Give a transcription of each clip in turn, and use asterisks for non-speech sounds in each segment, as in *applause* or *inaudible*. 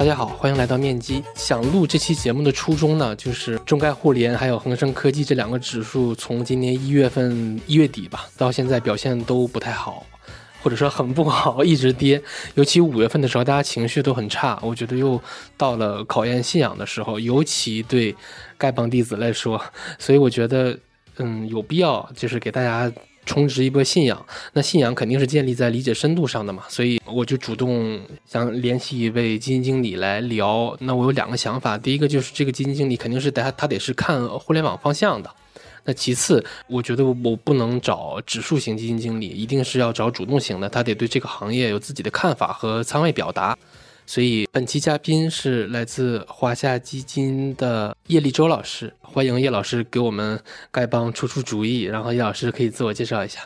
大家好，欢迎来到面基。想录这期节目的初衷呢，就是中概互联还有恒生科技这两个指数，从今年一月份一月底吧，到现在表现都不太好，或者说很不好，一直跌。尤其五月份的时候，大家情绪都很差，我觉得又到了考验信仰的时候，尤其对丐帮弟子来说，所以我觉得，嗯，有必要就是给大家。充值一波信仰，那信仰肯定是建立在理解深度上的嘛，所以我就主动想联系一位基金经理来聊。那我有两个想法，第一个就是这个基金经理肯定是他他得是看互联网方向的，那其次我觉得我不能找指数型基金经理，一定是要找主动型的，他得对这个行业有自己的看法和仓位表达。所以本期嘉宾是来自华夏基金的叶立洲老师，欢迎叶老师给我们丐帮出出主意。然后叶老师可以自我介绍一下。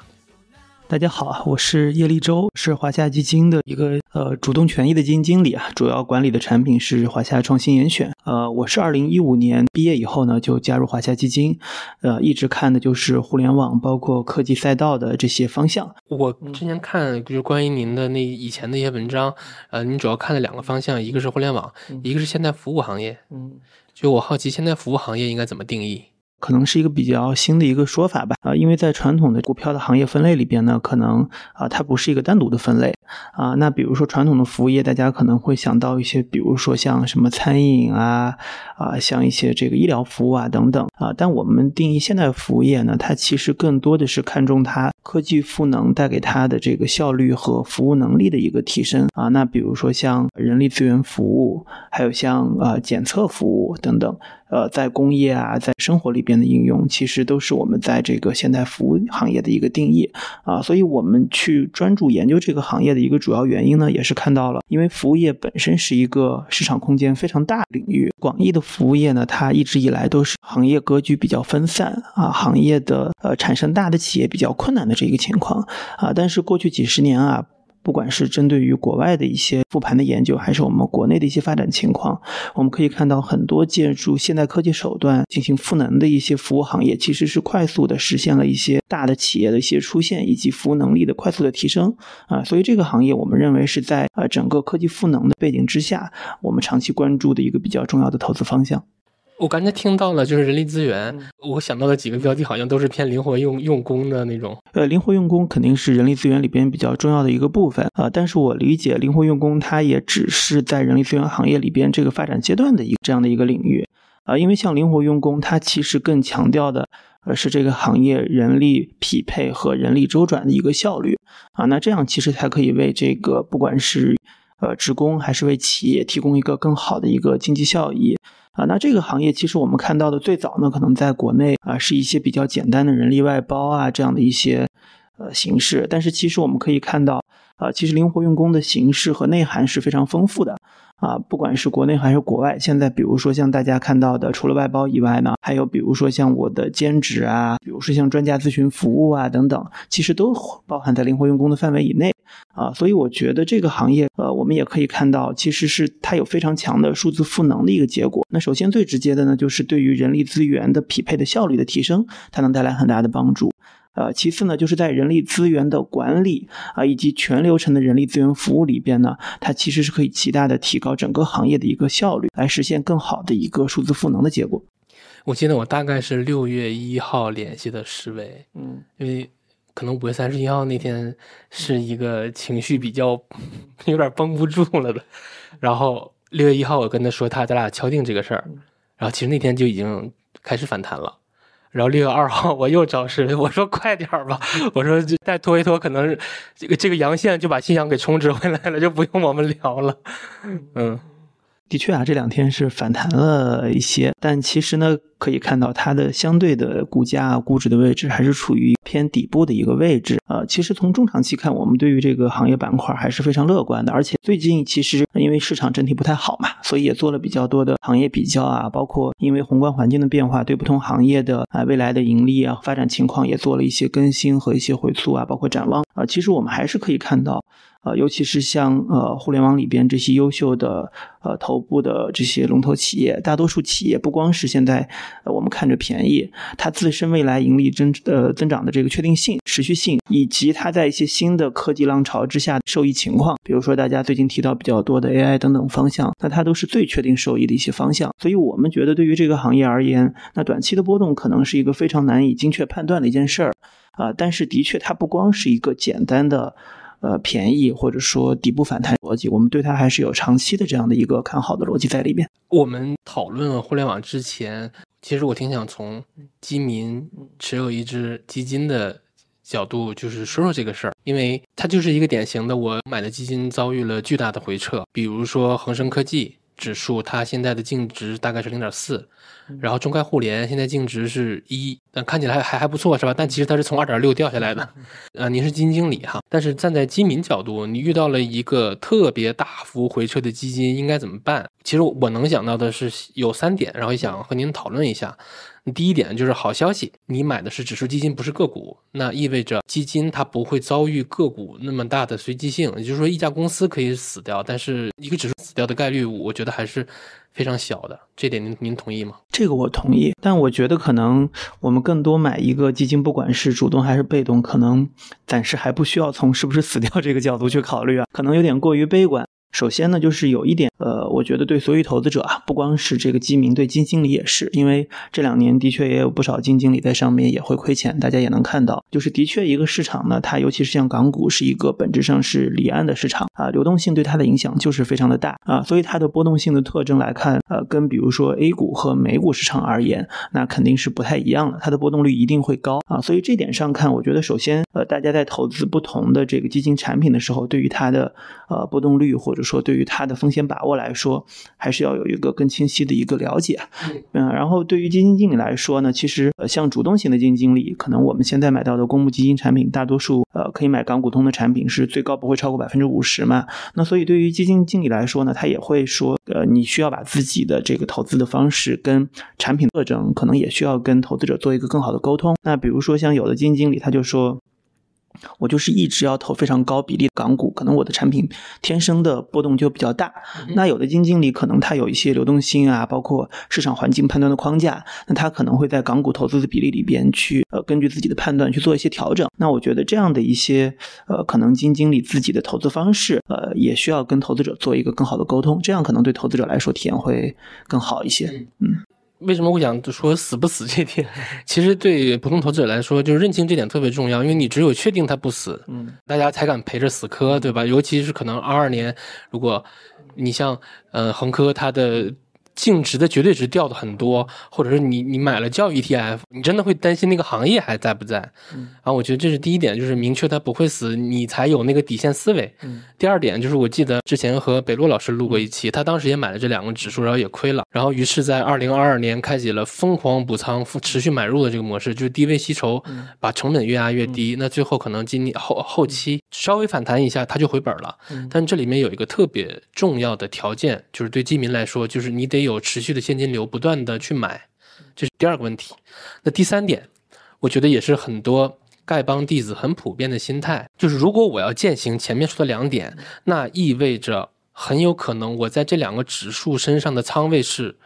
大家好，我是叶立洲，是华夏基金的一个呃主动权益的基金经理啊，主要管理的产品是华夏创新严选。呃，我是二零一五年毕业以后呢，就加入华夏基金，呃，一直看的就是互联网，包括科技赛道的这些方向。我之前看就是关于您的那以前的一些文章，呃，您主要看了两个方向，一个是互联网，一个是现代服务行业。嗯，就我好奇，现代服务行业应该怎么定义？可能是一个比较新的一个说法吧，啊，因为在传统的股票的行业分类里边呢，可能啊它不是一个单独的分类，啊，那比如说传统的服务业，大家可能会想到一些，比如说像什么餐饮啊，啊，像一些这个医疗服务啊等等，啊，但我们定义现代服务业呢，它其实更多的是看重它科技赋能带给它的这个效率和服务能力的一个提升，啊，那比如说像人力资源服务，还有像啊检测服务等等。呃，在工业啊，在生活里边的应用，其实都是我们在这个现代服务行业的一个定义啊。所以，我们去专注研究这个行业的一个主要原因呢，也是看到了，因为服务业本身是一个市场空间非常大的领域。广义的服务业呢，它一直以来都是行业格局比较分散啊，行业的呃产生大的企业比较困难的这一个情况啊。但是过去几十年啊。不管是针对于国外的一些复盘的研究，还是我们国内的一些发展情况，我们可以看到很多借助现代科技手段进行赋能的一些服务行业，其实是快速的实现了一些大的企业的一些出现，以及服务能力的快速的提升啊。所以这个行业，我们认为是在呃整个科技赋能的背景之下，我们长期关注的一个比较重要的投资方向。我刚才听到了，就是人力资源，我想到的几个标的，好像都是偏灵活用用工的那种。呃，灵活用工肯定是人力资源里边比较重要的一个部分啊。但是我理解，灵活用工它也只是在人力资源行业里边这个发展阶段的一个这样的一个领域啊。因为像灵活用工，它其实更强调的呃是这个行业人力匹配和人力周转的一个效率啊。那这样其实才可以为这个不管是呃职工还是为企业提供一个更好的一个经济效益。啊，那这个行业其实我们看到的最早呢，可能在国内啊，是一些比较简单的人力外包啊这样的一些呃形式。但是其实我们可以看到，啊，其实灵活用工的形式和内涵是非常丰富的。啊，不管是国内还是国外，现在比如说像大家看到的，除了外包以外呢，还有比如说像我的兼职啊，比如说像专家咨询服务啊等等，其实都包含在灵活用工的范围以内。啊，所以我觉得这个行业，呃，我们也可以看到，其实是它有非常强的数字赋能的一个结果。那首先最直接的呢，就是对于人力资源的匹配的效率的提升，它能带来很大的帮助。呃，其次呢，就是在人力资源的管理啊，以及全流程的人力资源服务里边呢，它其实是可以极大的提高整个行业的一个效率，来实现更好的一个数字赋能的结果。我记得我大概是六月一号联系的施伟，嗯，因为。可能五月三十一号那天是一个情绪比较 *laughs* 有点绷不住了的，然后六月一号我跟他说他咱俩敲定这个事儿，然后其实那天就已经开始反弹了，然后六月二号我又找事我说快点吧，我说再拖一拖可能这个这个阳线就把信仰给充值回来了，就不用我们聊了，嗯。的确啊，这两天是反弹了一些，但其实呢，可以看到它的相对的股价估值的位置还是处于偏底部的一个位置。呃，其实从中长期看，我们对于这个行业板块还是非常乐观的。而且最近其实因为市场整体不太好嘛，所以也做了比较多的行业比较啊，包括因为宏观环境的变化，对不同行业的啊未来的盈利啊发展情况也做了一些更新和一些回溯啊，包括展望啊。其实我们还是可以看到。呃，尤其是像呃互联网里边这些优秀的呃头部的这些龙头企业，大多数企业不光是现在我们看着便宜，它自身未来盈利增呃增长的这个确定性、持续性，以及它在一些新的科技浪潮之下受益情况，比如说大家最近提到比较多的 AI 等等方向，那它都是最确定受益的一些方向。所以我们觉得对于这个行业而言，那短期的波动可能是一个非常难以精确判断的一件事儿啊。但是的确，它不光是一个简单的。呃，便宜或者说底部反弹逻辑，我们对它还是有长期的这样的一个看好的逻辑在里面。我们讨论互联网之前，其实我挺想从基民持有一只基金的角度，就是说说这个事儿，因为它就是一个典型的我买的基金遭遇了巨大的回撤，比如说恒生科技。指数它现在的净值大概是零点四，然后中概互联现在净值是一，但看起来还还还不错是吧？但其实它是从二点六掉下来的。*laughs* 呃，您是基金经理哈，但是站在基民角度，你遇到了一个特别大幅回撤的基金，应该怎么办？其实我能想到的是有三点，然后想和您讨论一下。第一点就是好消息，你买的是指数基金，不是个股，那意味着基金它不会遭遇个股那么大的随机性。也就是说，一家公司可以死掉，但是一个指数死掉的概率，我觉得还是非常小的。这点您您同意吗？这个我同意，但我觉得可能我们更多买一个基金，不管是主动还是被动，可能暂时还不需要从是不是死掉这个角度去考虑啊，可能有点过于悲观。首先呢，就是有一点，呃，我觉得对所有投资者啊，不光是这个基民，对基金经理也是，因为这两年的确也有不少基金经理在上面也会亏钱，大家也能看到，就是的确一个市场呢，它尤其是像港股是一个本质上是离岸的市场啊，流动性对它的影响就是非常的大啊，所以它的波动性的特征来看，呃，跟比如说 A 股和美股市场而言，那肯定是不太一样的，它的波动率一定会高啊，所以这点上看，我觉得首先，呃，大家在投资不同的这个基金产品的时候，对于它的呃波动率或者说对于它的风险把握来说，还是要有一个更清晰的一个了解。嗯，然后对于基金经理来说呢，其实呃像主动型的基金经理，可能我们现在买到的公募基金产品，大多数呃可以买港股通的产品是最高不会超过百分之五十嘛。那所以对于基金经理来说呢，他也会说，呃，你需要把自己的这个投资的方式跟产品特征，可能也需要跟投资者做一个更好的沟通。那比如说像有的基金经理他就说。我就是一直要投非常高比例的港股，可能我的产品天生的波动就比较大。那有的基金经理可能他有一些流动性啊，包括市场环境判断的框架，那他可能会在港股投资的比例里边去呃根据自己的判断去做一些调整。那我觉得这样的一些呃可能基金经理自己的投资方式呃也需要跟投资者做一个更好的沟通，这样可能对投资者来说体验会更好一些。嗯。为什么会想说死不死这点？*laughs* 其实对普通投资者来说，就是认清这点特别重要，因为你只有确定它不死，嗯，大家才敢陪着死磕，对吧？尤其是可能二二年，如果你像呃恒科它的。净值的绝对值掉的很多，或者是你你买了教育 ETF，你真的会担心那个行业还在不在？嗯，然后我觉得这是第一点，就是明确它不会死，你才有那个底线思维。嗯，第二点就是我记得之前和北洛老师录过一期，他当时也买了这两个指数，然后也亏了，然后于是在二零二二年开启了疯狂补仓、持续买入的这个模式，就是低位吸筹，把成本越压越低。那最后可能今年后后期稍微反弹一下，它就回本了。但这里面有一个特别重要的条件，就是对基民来说，就是你得。有持续的现金流，不断的去买，这是第二个问题。那第三点，我觉得也是很多丐帮弟子很普遍的心态，就是如果我要践行前面说的两点，那意味着很有可能我在这两个指数身上的仓位是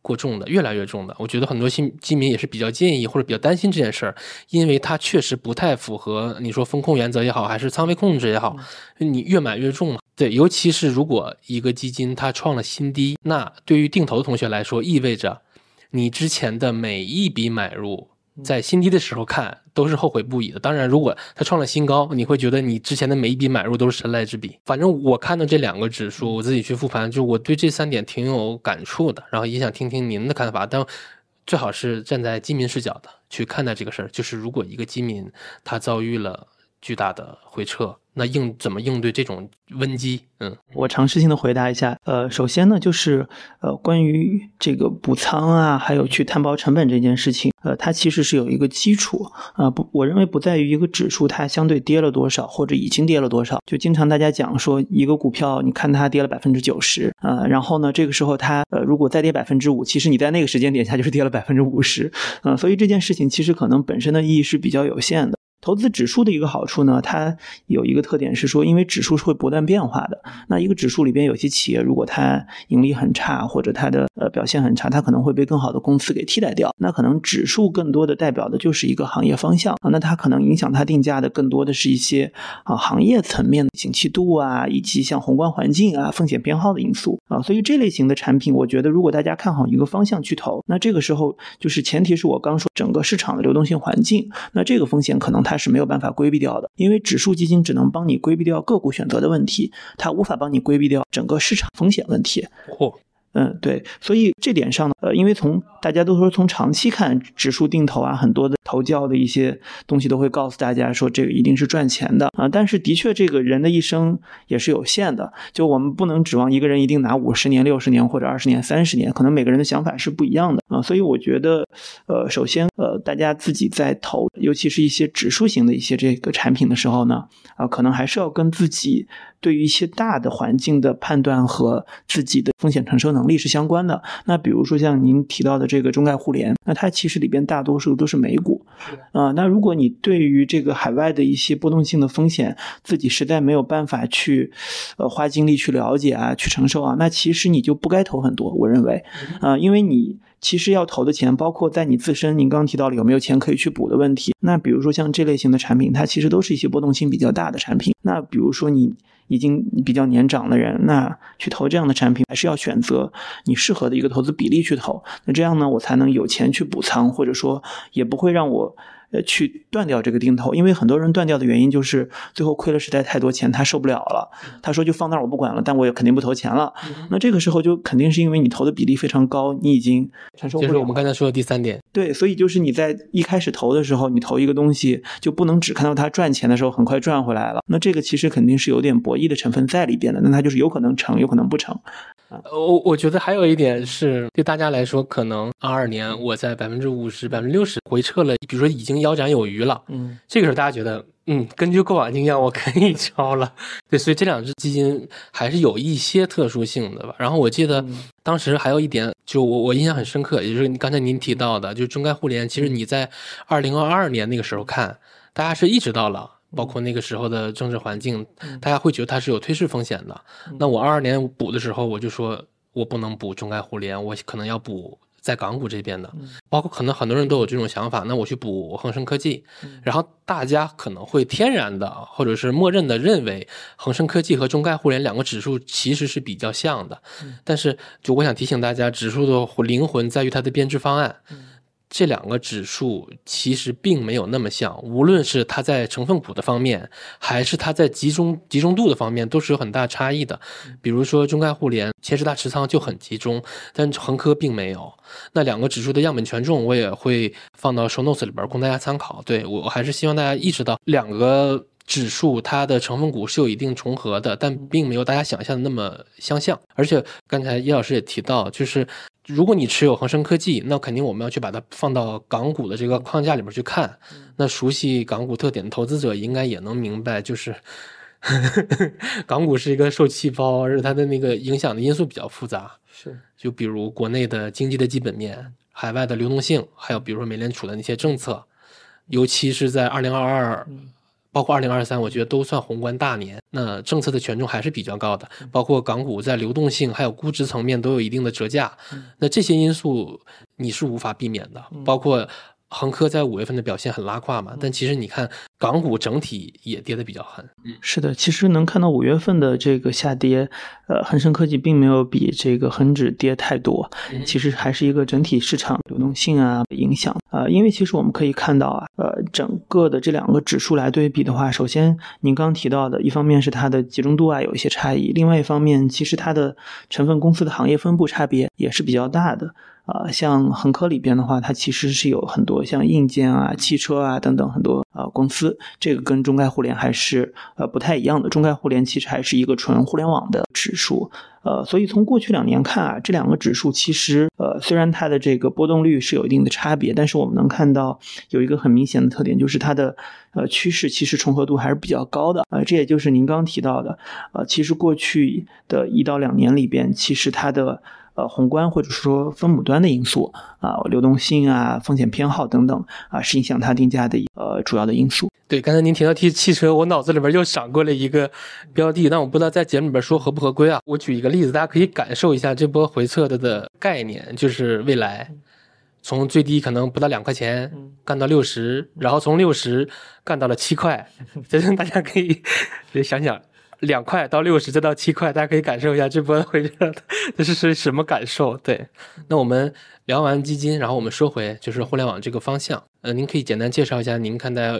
过重的，越来越重的。我觉得很多新基民也是比较介意或者比较担心这件事儿，因为它确实不太符合你说风控原则也好，还是仓位控制也好，你越买越重嘛。对，尤其是如果一个基金它创了新低，那对于定投的同学来说，意味着你之前的每一笔买入，在新低的时候看都是后悔不已的。当然，如果它创了新高，你会觉得你之前的每一笔买入都是神来之笔。反正我看到这两个指数，我自己去复盘，就我对这三点挺有感触的。然后也想听听您的看法，但最好是站在基民视角的去看待这个事儿。就是如果一个基民他遭遇了巨大的回撤。那应怎么应对这种危机？嗯，我尝试性的回答一下。呃，首先呢，就是呃，关于这个补仓啊，还有去摊薄成本这件事情，呃，它其实是有一个基础啊。不，我认为不在于一个指数它相对跌了多少，或者已经跌了多少。就经常大家讲说，一个股票你看它跌了百分之九十啊，然后呢，这个时候它呃如果再跌百分之五，其实你在那个时间点下就是跌了百分之五十啊。所以这件事情其实可能本身的意义是比较有限的。投资指数的一个好处呢，它有一个特点是说，因为指数是会不断变化的。那一个指数里边有些企业，如果它盈利很差，或者它的呃表现很差，它可能会被更好的公司给替代掉。那可能指数更多的代表的就是一个行业方向啊。那它可能影响它定价的更多的是一些啊行业层面的景气度啊，以及像宏观环境啊、风险偏好的因素啊。所以这类型的产品，我觉得如果大家看好一个方向去投，那这个时候就是前提是我刚说整个市场的流动性环境，那这个风险可能。它是没有办法规避掉的，因为指数基金只能帮你规避掉个股选择的问题，它无法帮你规避掉整个市场风险问题。嚯！嗯，对，所以这点上呢，呃，因为从大家都说从长期看，指数定投啊，很多的投教的一些东西都会告诉大家说，这个一定是赚钱的啊。但是的确，这个人的一生也是有限的，就我们不能指望一个人一定拿五十年、六十年或者二十年、三十年，可能每个人的想法是不一样的啊。所以我觉得，呃，首先，呃，大家自己在投，尤其是一些指数型的一些这个产品的时候呢，啊，可能还是要跟自己。对于一些大的环境的判断和自己的风险承受能是相关的。那比如说像您提到的这个中概互联，那它其实里边大多数都是美股，啊，那如果你对于这个海外的一些波动性的风险，自己实在没有办法去，呃，花精力去了解啊，去承受啊，那其实你就不该投很多。我认为，啊，因为你。其实要投的钱，包括在你自身，您刚刚提到了有没有钱可以去补的问题。那比如说像这类型的产品，它其实都是一些波动性比较大的产品。那比如说你已经比较年长的人，那去投这样的产品，还是要选择你适合的一个投资比例去投。那这样呢，我才能有钱去补仓，或者说也不会让我。呃，去断掉这个定投，因为很多人断掉的原因就是最后亏了实在太多钱，他受不了了。他说就放那儿我不管了，但我也肯定不投钱了。那这个时候就肯定是因为你投的比例非常高，你已经承受不了。就是我们刚才说的第三点。对，所以就是你在一开始投的时候，你投一个东西就不能只看到它赚钱的时候很快赚回来了。那这个其实肯定是有点博弈的成分在里边的。那它就是有可能成，有可能不成。我我觉得还有一点是对大家来说，可能二二年我在百分之五十、百分之六十回撤了，比如说已经腰斩有余了，嗯，这个时候大家觉得，嗯，根据过往经验，我可以 *laughs* 抄了。对，所以这两只基金还是有一些特殊性的吧。然后我记得当时还有一点，就我我印象很深刻，也就是刚才您提到的，就是中概互联，其实你在二零二二年那个时候看，大家是意识到了。包括那个时候的政治环境，大家会觉得它是有退市风险的。那我二二年补的时候，我就说我不能补中概互联，我可能要补在港股这边的。包括可能很多人都有这种想法，那我去补恒生科技。然后大家可能会天然的或者是默认的认为恒生科技和中概互联两个指数其实是比较像的。但是就我想提醒大家，指数的灵魂在于它的编制方案。这两个指数其实并没有那么像，无论是它在成分股的方面，还是它在集中集中度的方面，都是有很大差异的。比如说中概互联前十大持仓就很集中，但恒科并没有。那两个指数的样本权重我也会放到 show notes 里边供大家参考。对我还是希望大家意识到，两个指数它的成分股是有一定重合的，但并没有大家想象的那么相像。而且刚才叶老师也提到，就是。如果你持有恒生科技，那肯定我们要去把它放到港股的这个框架里边去看。那熟悉港股特点的投资者应该也能明白，就是 *laughs* 港股是一个受气包，而且它的那个影响的因素比较复杂。是，就比如国内的经济的基本面、海外的流动性，还有比如说美联储的那些政策，尤其是在二零二二。包括二零二三，我觉得都算宏观大年，那政策的权重还是比较高的。包括港股在流动性还有估值层面都有一定的折价，那这些因素你是无法避免的。包括。恒科在五月份的表现很拉胯嘛，但其实你看港股整体也跌得比较狠。嗯，是的，其实能看到五月份的这个下跌，呃，恒生科技并没有比这个恒指跌太多，其实还是一个整体市场流动性啊影响啊。因为其实我们可以看到啊，呃，整个的这两个指数来对比的话，首先您刚提到的一方面是它的集中度啊有一些差异，另外一方面其实它的成分公司的行业分布差别也是比较大的。啊，像恒科里边的话，它其实是有很多像硬件啊、汽车啊等等很多呃公司，这个跟中概互联还是呃不太一样的。中概互联其实还是一个纯互联网的指数，呃，所以从过去两年看啊，这两个指数其实呃虽然它的这个波动率是有一定的差别，但是我们能看到有一个很明显的特点，就是它的呃趋势其实重合度还是比较高的呃，这也就是您刚提到的，呃，其实过去的一到两年里边，其实它的。呃宏观或者说分母端的因素啊，流动性啊、风险偏好等等啊，是影响它定价的呃主要的因素。对，刚才您提到提汽车，我脑子里边又闪过了一个标的，但我不知道在节目里边说合不合规啊。我举一个例子，大家可以感受一下这波回撤的的概念，就是未来从最低可能不到两块钱干到六十，然后从六十干到了七块，*laughs* 这大家可以 *laughs* 想想。两块到六十，再到七块，大家可以感受一下这波回撤，这是是什么感受？对，那我们聊完基金，然后我们说回就是互联网这个方向。呃，您可以简单介绍一下您看待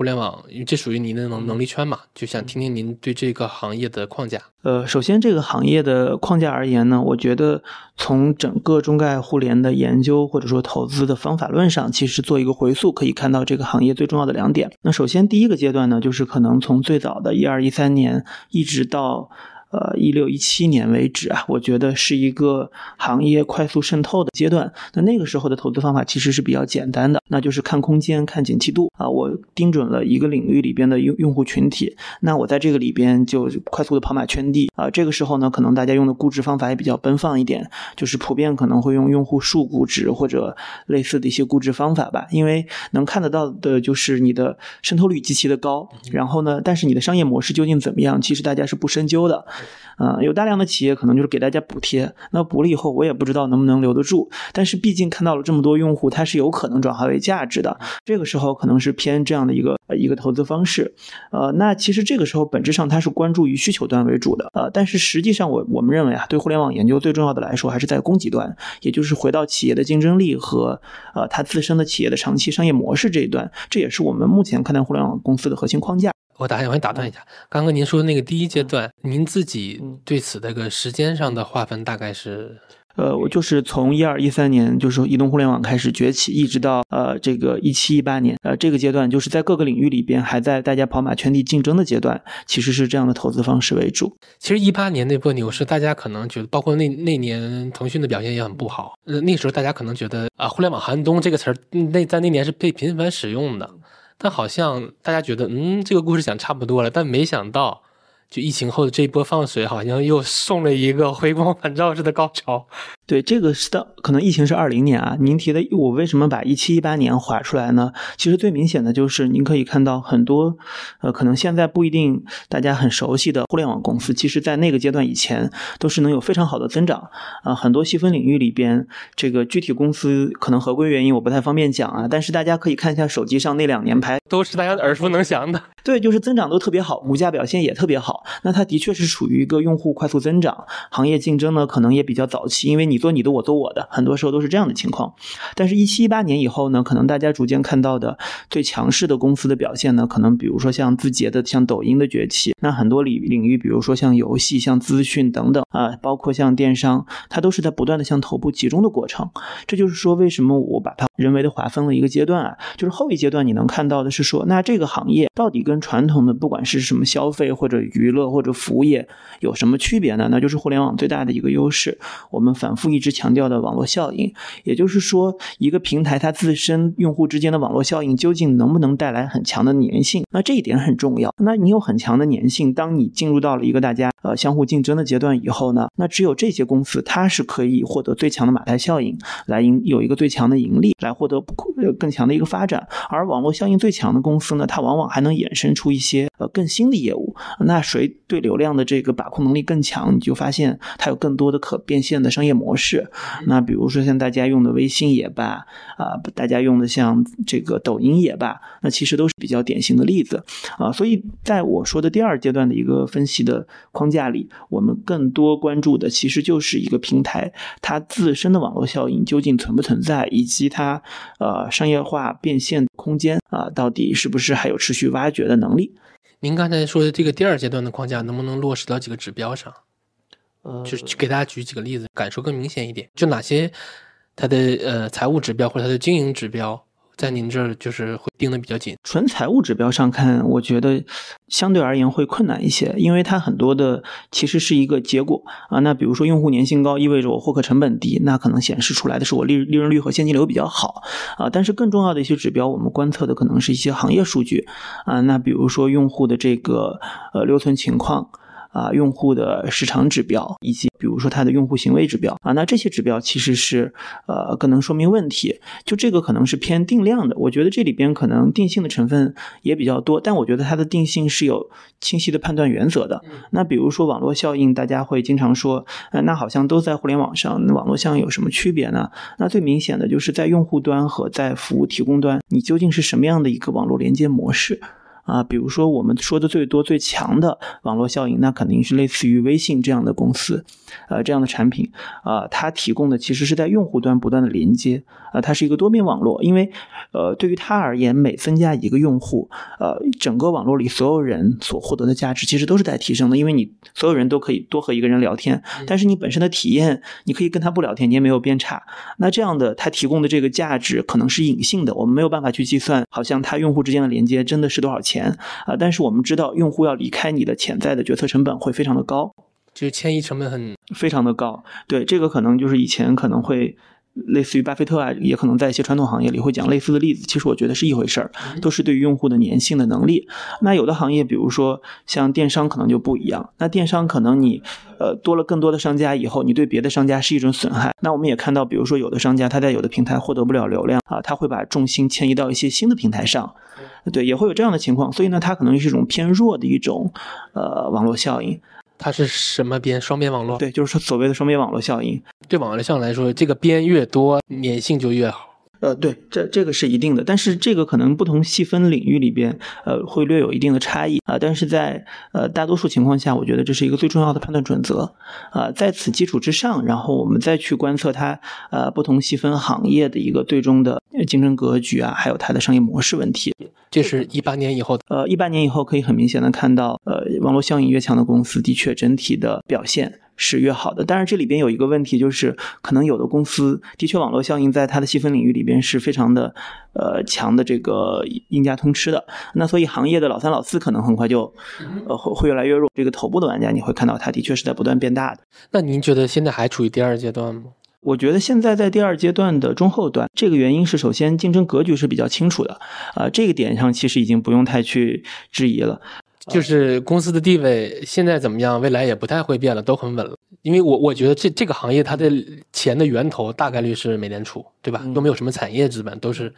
互联网，因为这属于您的能能力圈嘛，就想听听您对这个行业的框架。呃，首先这个行业的框架而言呢，我觉得从整个中概互联的研究或者说投资的方法论上，其实做一个回溯，可以看到这个行业最重要的两点。那首先第一个阶段呢，就是可能从最早的一二一三年一直到。呃，一六一七年为止啊，我觉得是一个行业快速渗透的阶段。那那个时候的投资方法其实是比较简单的，那就是看空间、看景气度啊。我盯准了一个领域里边的用用户群体，那我在这个里边就快速的跑马圈地啊。这个时候呢，可能大家用的估值方法也比较奔放一点，就是普遍可能会用用户数估值或者类似的一些估值方法吧。因为能看得到的就是你的渗透率极其的高，然后呢，但是你的商业模式究竟怎么样，其实大家是不深究的。啊，有大量的企业可能就是给大家补贴，那补了以后，我也不知道能不能留得住。但是毕竟看到了这么多用户，它是有可能转化为价值的。这个时候可能是偏这样的一个一个投资方式。呃，那其实这个时候本质上它是关注于需求端为主的。呃，但是实际上我我们认为啊，对互联网研究最重要的来说，还是在供给端，也就是回到企业的竞争力和呃它自身的企业的长期商业模式这一段。这也是我们目前看待互联网公司的核心框架。我打我先打断一下，刚刚您说的那个第一阶段，您自己对此这个时间上的划分大概是？呃，我就是从一二一三年，就是移动互联网开始崛起，一直到呃这个一七一八年，呃这个阶段，就是在各个领域里边还在大家跑马圈地竞争的阶段，其实是这样的投资方式为主。其实一八年那波牛市，大家可能觉得，包括那那年腾讯的表现也很不好，呃那时候大家可能觉得啊，互联网寒冬这个词儿，那在那年是被频繁使用的。但好像大家觉得，嗯，这个故事讲差不多了，但没想到。就疫情后的这一波放水，好像又送了一个回光返照式的高潮。对，这个是的，可能疫情是二零年啊。您提的，我为什么把一七一八年划出来呢？其实最明显的就是，您可以看到很多，呃，可能现在不一定大家很熟悉的互联网公司，其实在那个阶段以前都是能有非常好的增长啊。很多细分领域里边，这个具体公司可能合规原因我不太方便讲啊，但是大家可以看一下手机上那两年排，都是大家耳熟能详的。对，就是增长都特别好，股价表现也特别好。那它的确是处于一个用户快速增长，行业竞争呢可能也比较早期，因为你做你的，我做我的，很多时候都是这样的情况。但是，一七一八年以后呢，可能大家逐渐看到的最强势的公司的表现呢，可能比如说像字节的、像抖音的崛起，那很多领领域，比如说像游戏、像资讯等等啊，包括像电商，它都是在不断的向头部集中的过程。这就是说，为什么我把它人为的划分了一个阶段啊？就是后一阶段你能看到的是说，那这个行业到底跟传统的不管是什么消费或者娱乐或者服务业有什么区别呢？那就是互联网最大的一个优势。我们反复一直强调的网络效应，也就是说，一个平台它自身用户之间的网络效应究竟能不能带来很强的粘性？那这一点很重要。那你有很强的粘性，当你进入到了一个大家呃相互竞争的阶段以后呢？那只有这些公司它是可以获得最强的马太效应，来赢有一个最强的盈利，来获得更强的一个发展。而网络效应最强的公司呢，它往往还能衍生出一些呃更新的业务。那谁对流量的这个把控能力更强，你就发现它有更多的可变现的商业模式。那比如说像大家用的微信也罢，啊，大家用的像这个抖音也罢，那其实都是比较典型的例子啊。所以在我说的第二阶段的一个分析的框架里，我们更多关注的其实就是一个平台它自身的网络效应究竟存不存在，以及它呃商业化变现空间啊，到底是不是还有持续挖掘的能力。您刚才说的这个第二阶段的框架，能不能落实到几个指标上？呃，就是给大家举几个例子，感受更明显一点。就哪些它的呃财务指标或者它的经营指标。在您这儿就是会盯的比较紧，纯财务指标上看，我觉得相对而言会困难一些，因为它很多的其实是一个结果啊。那比如说用户粘性高，意味着我获客成本低，那可能显示出来的是我利利润率和现金流比较好啊。但是更重要的一些指标，我们观测的可能是一些行业数据啊。那比如说用户的这个呃留存情况。啊用户的时长指标，以及比如说它的用户行为指标啊，那这些指标其实是呃更能说明问题。就这个可能是偏定量的，我觉得这里边可能定性的成分也比较多，但我觉得它的定性是有清晰的判断原则的。那比如说网络效应，大家会经常说，呃，那好像都在互联网上，那网络效应有什么区别呢？那最明显的就是在用户端和在服务提供端，你究竟是什么样的一个网络连接模式？啊，比如说我们说的最多最强的网络效应，那肯定是类似于微信这样的公司，呃，这样的产品，啊，它提供的其实是在用户端不断的连接，啊，它是一个多面网络，因为，呃，对于它而言，每增加一个用户，呃，整个网络里所有人所获得的价值其实都是在提升的，因为你所有人都可以多和一个人聊天，但是你本身的体验，你可以跟他不聊天，你也没有变差，那这样的它提供的这个价值可能是隐性的，我们没有办法去计算，好像它用户之间的连接真的是多少钱。啊，但是我们知道，用户要离开你的潜在的决策成本会非常的高，就是迁移成本很非常的高。对，这个可能就是以前可能会。类似于巴菲特啊，也可能在一些传统行业里会讲类似的例子。其实我觉得是一回事儿，都是对于用户的粘性的能力。那有的行业，比如说像电商，可能就不一样。那电商可能你呃多了更多的商家以后，你对别的商家是一种损害。那我们也看到，比如说有的商家他在有的平台获得不了流量啊，他会把重心迁移到一些新的平台上，对，也会有这样的情况。所以呢，它可能是一种偏弱的一种呃网络效应。它是什么边？双边网络？对，就是说所谓的双边网络效应。对网络效应来说，这个边越多，粘性就越好。呃，对，这这个是一定的，但是这个可能不同细分领域里边，呃，会略有一定的差异啊。但是在呃大多数情况下，我觉得这是一个最重要的判断准则啊。在此基础之上，然后我们再去观测它呃不同细分行业的一个最终的竞争格局啊，还有它的商业模式问题。这是一八年以后，呃，一八年以后可以很明显的看到，呃，网络效应越强的公司，的确整体的表现。是越好的，但是这里边有一个问题，就是可能有的公司的确网络效应在它的细分领域里边是非常的呃强的，这个赢家通吃的。那所以行业的老三老四可能很快就呃会会越来越弱。这个头部的玩家你会看到它的确是在不断变大的。那您觉得现在还处于第二阶段吗？我觉得现在在第二阶段的中后段，这个原因是首先竞争格局是比较清楚的啊，这个点上其实已经不用太去质疑了。就是公司的地位现在怎么样，未来也不太会变了，都很稳了。因为我我觉得这这个行业它的钱的源头大概率是美联储，对吧？都没有什么产业资本，都是。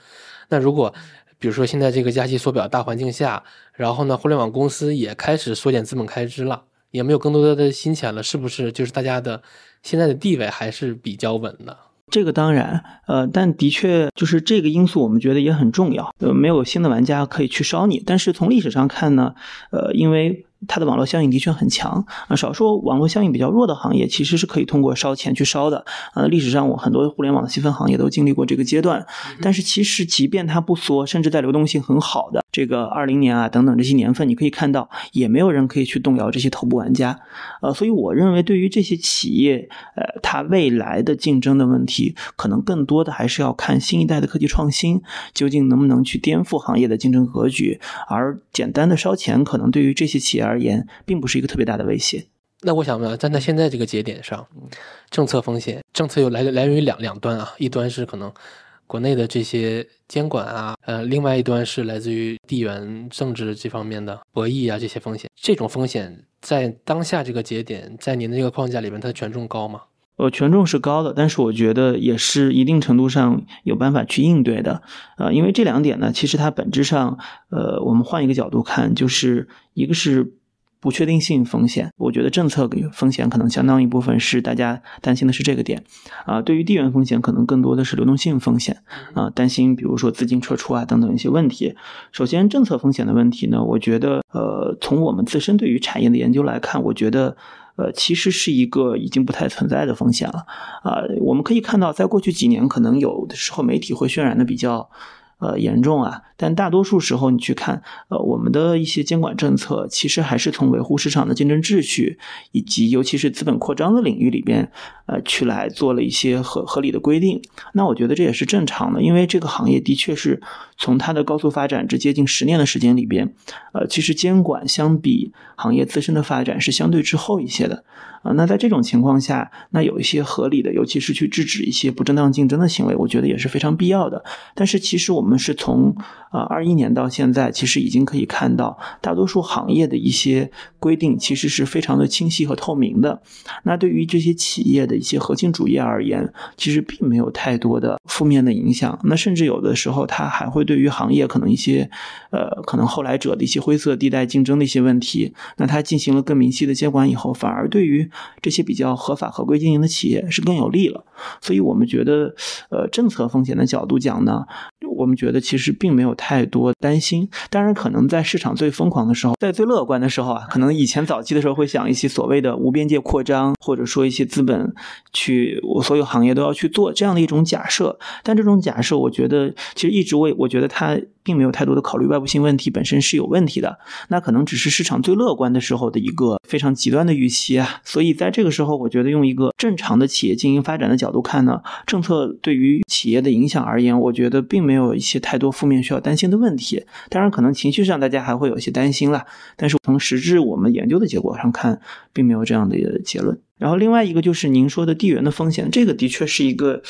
那如果比如说现在这个加息缩表大环境下，然后呢，互联网公司也开始缩减资本开支了，也没有更多的新钱了，是不是？就是大家的现在的地位还是比较稳的。这个当然，呃，但的确就是这个因素，我们觉得也很重要。呃，没有新的玩家可以去烧你，但是从历史上看呢，呃，因为。它的网络效应的确很强啊，少数网络效应比较弱的行业，其实是可以通过烧钱去烧的啊。历史上，我很多互联网的细分行业都经历过这个阶段。但是，其实即便它不缩，甚至在流动性很好的这个二零年啊等等这些年份，你可以看到，也没有人可以去动摇这些头部玩家。呃，所以我认为，对于这些企业，呃，它未来的竞争的问题，可能更多的还是要看新一代的科技创新究竟能不能去颠覆行业的竞争格局，而简单的烧钱，可能对于这些企业。而言，并不是一个特别大的威胁。那我想问，站在现在这个节点上，政策风险，政策又来来源于两两端啊，一端是可能国内的这些监管啊，呃，另外一端是来自于地缘政治这方面的博弈啊，这些风险。这种风险在当下这个节点，在您的这个框架里面，它的权重高吗？呃，权重是高的，但是我觉得也是一定程度上有办法去应对的。呃，因为这两点呢，其实它本质上，呃，我们换一个角度看，就是一个是。不确定性风险，我觉得政策风险可能相当一部分是大家担心的是这个点，啊，对于地缘风险可能更多的是流动性风险，啊，担心比如说资金撤出啊等等一些问题。首先政策风险的问题呢，我觉得，呃，从我们自身对于产业的研究来看，我觉得，呃，其实是一个已经不太存在的风险了，啊，我们可以看到，在过去几年，可能有的时候媒体会渲染的比较。呃，严重啊！但大多数时候，你去看，呃，我们的一些监管政策，其实还是从维护市场的竞争秩序，以及尤其是资本扩张的领域里边，呃，去来做了一些合合理的规定。那我觉得这也是正常的，因为这个行业的确是从它的高速发展至接近十年的时间里边，呃，其实监管相比行业自身的发展是相对滞后一些的。啊，那在这种情况下，那有一些合理的，尤其是去制止一些不正当竞争的行为，我觉得也是非常必要的。但是，其实我们我们是从啊二一年到现在，其实已经可以看到大多数行业的一些规定其实是非常的清晰和透明的。那对于这些企业的一些核心主业而言，其实并没有太多的负面的影响。那甚至有的时候，它还会对于行业可能一些呃可能后来者的一些灰色地带竞争的一些问题，那它进行了更明晰的监管以后，反而对于这些比较合法合规经营的企业是更有利了。所以我们觉得，呃，政策风险的角度讲呢。我们觉得其实并没有太多担心，当然可能在市场最疯狂的时候，在最乐观的时候啊，可能以前早期的时候会想一些所谓的无边界扩张，或者说一些资本去我所有行业都要去做这样的一种假设，但这种假设我觉得其实一直我我觉得它并没有太多的考虑外部性问题本身是有问题的，那可能只是市场最乐观的时候的一个非常极端的预期啊，所以在这个时候，我觉得用一个正常的企业经营发展的角度看呢，政策对于企业的影响而言，我觉得并没有。一些太多负面需要担心的问题，当然可能情绪上大家还会有一些担心了，但是从实质我们我们研究的结果上看，并没有这样的结论。然后另外一个就是您说的地缘的风险，这个的确是一个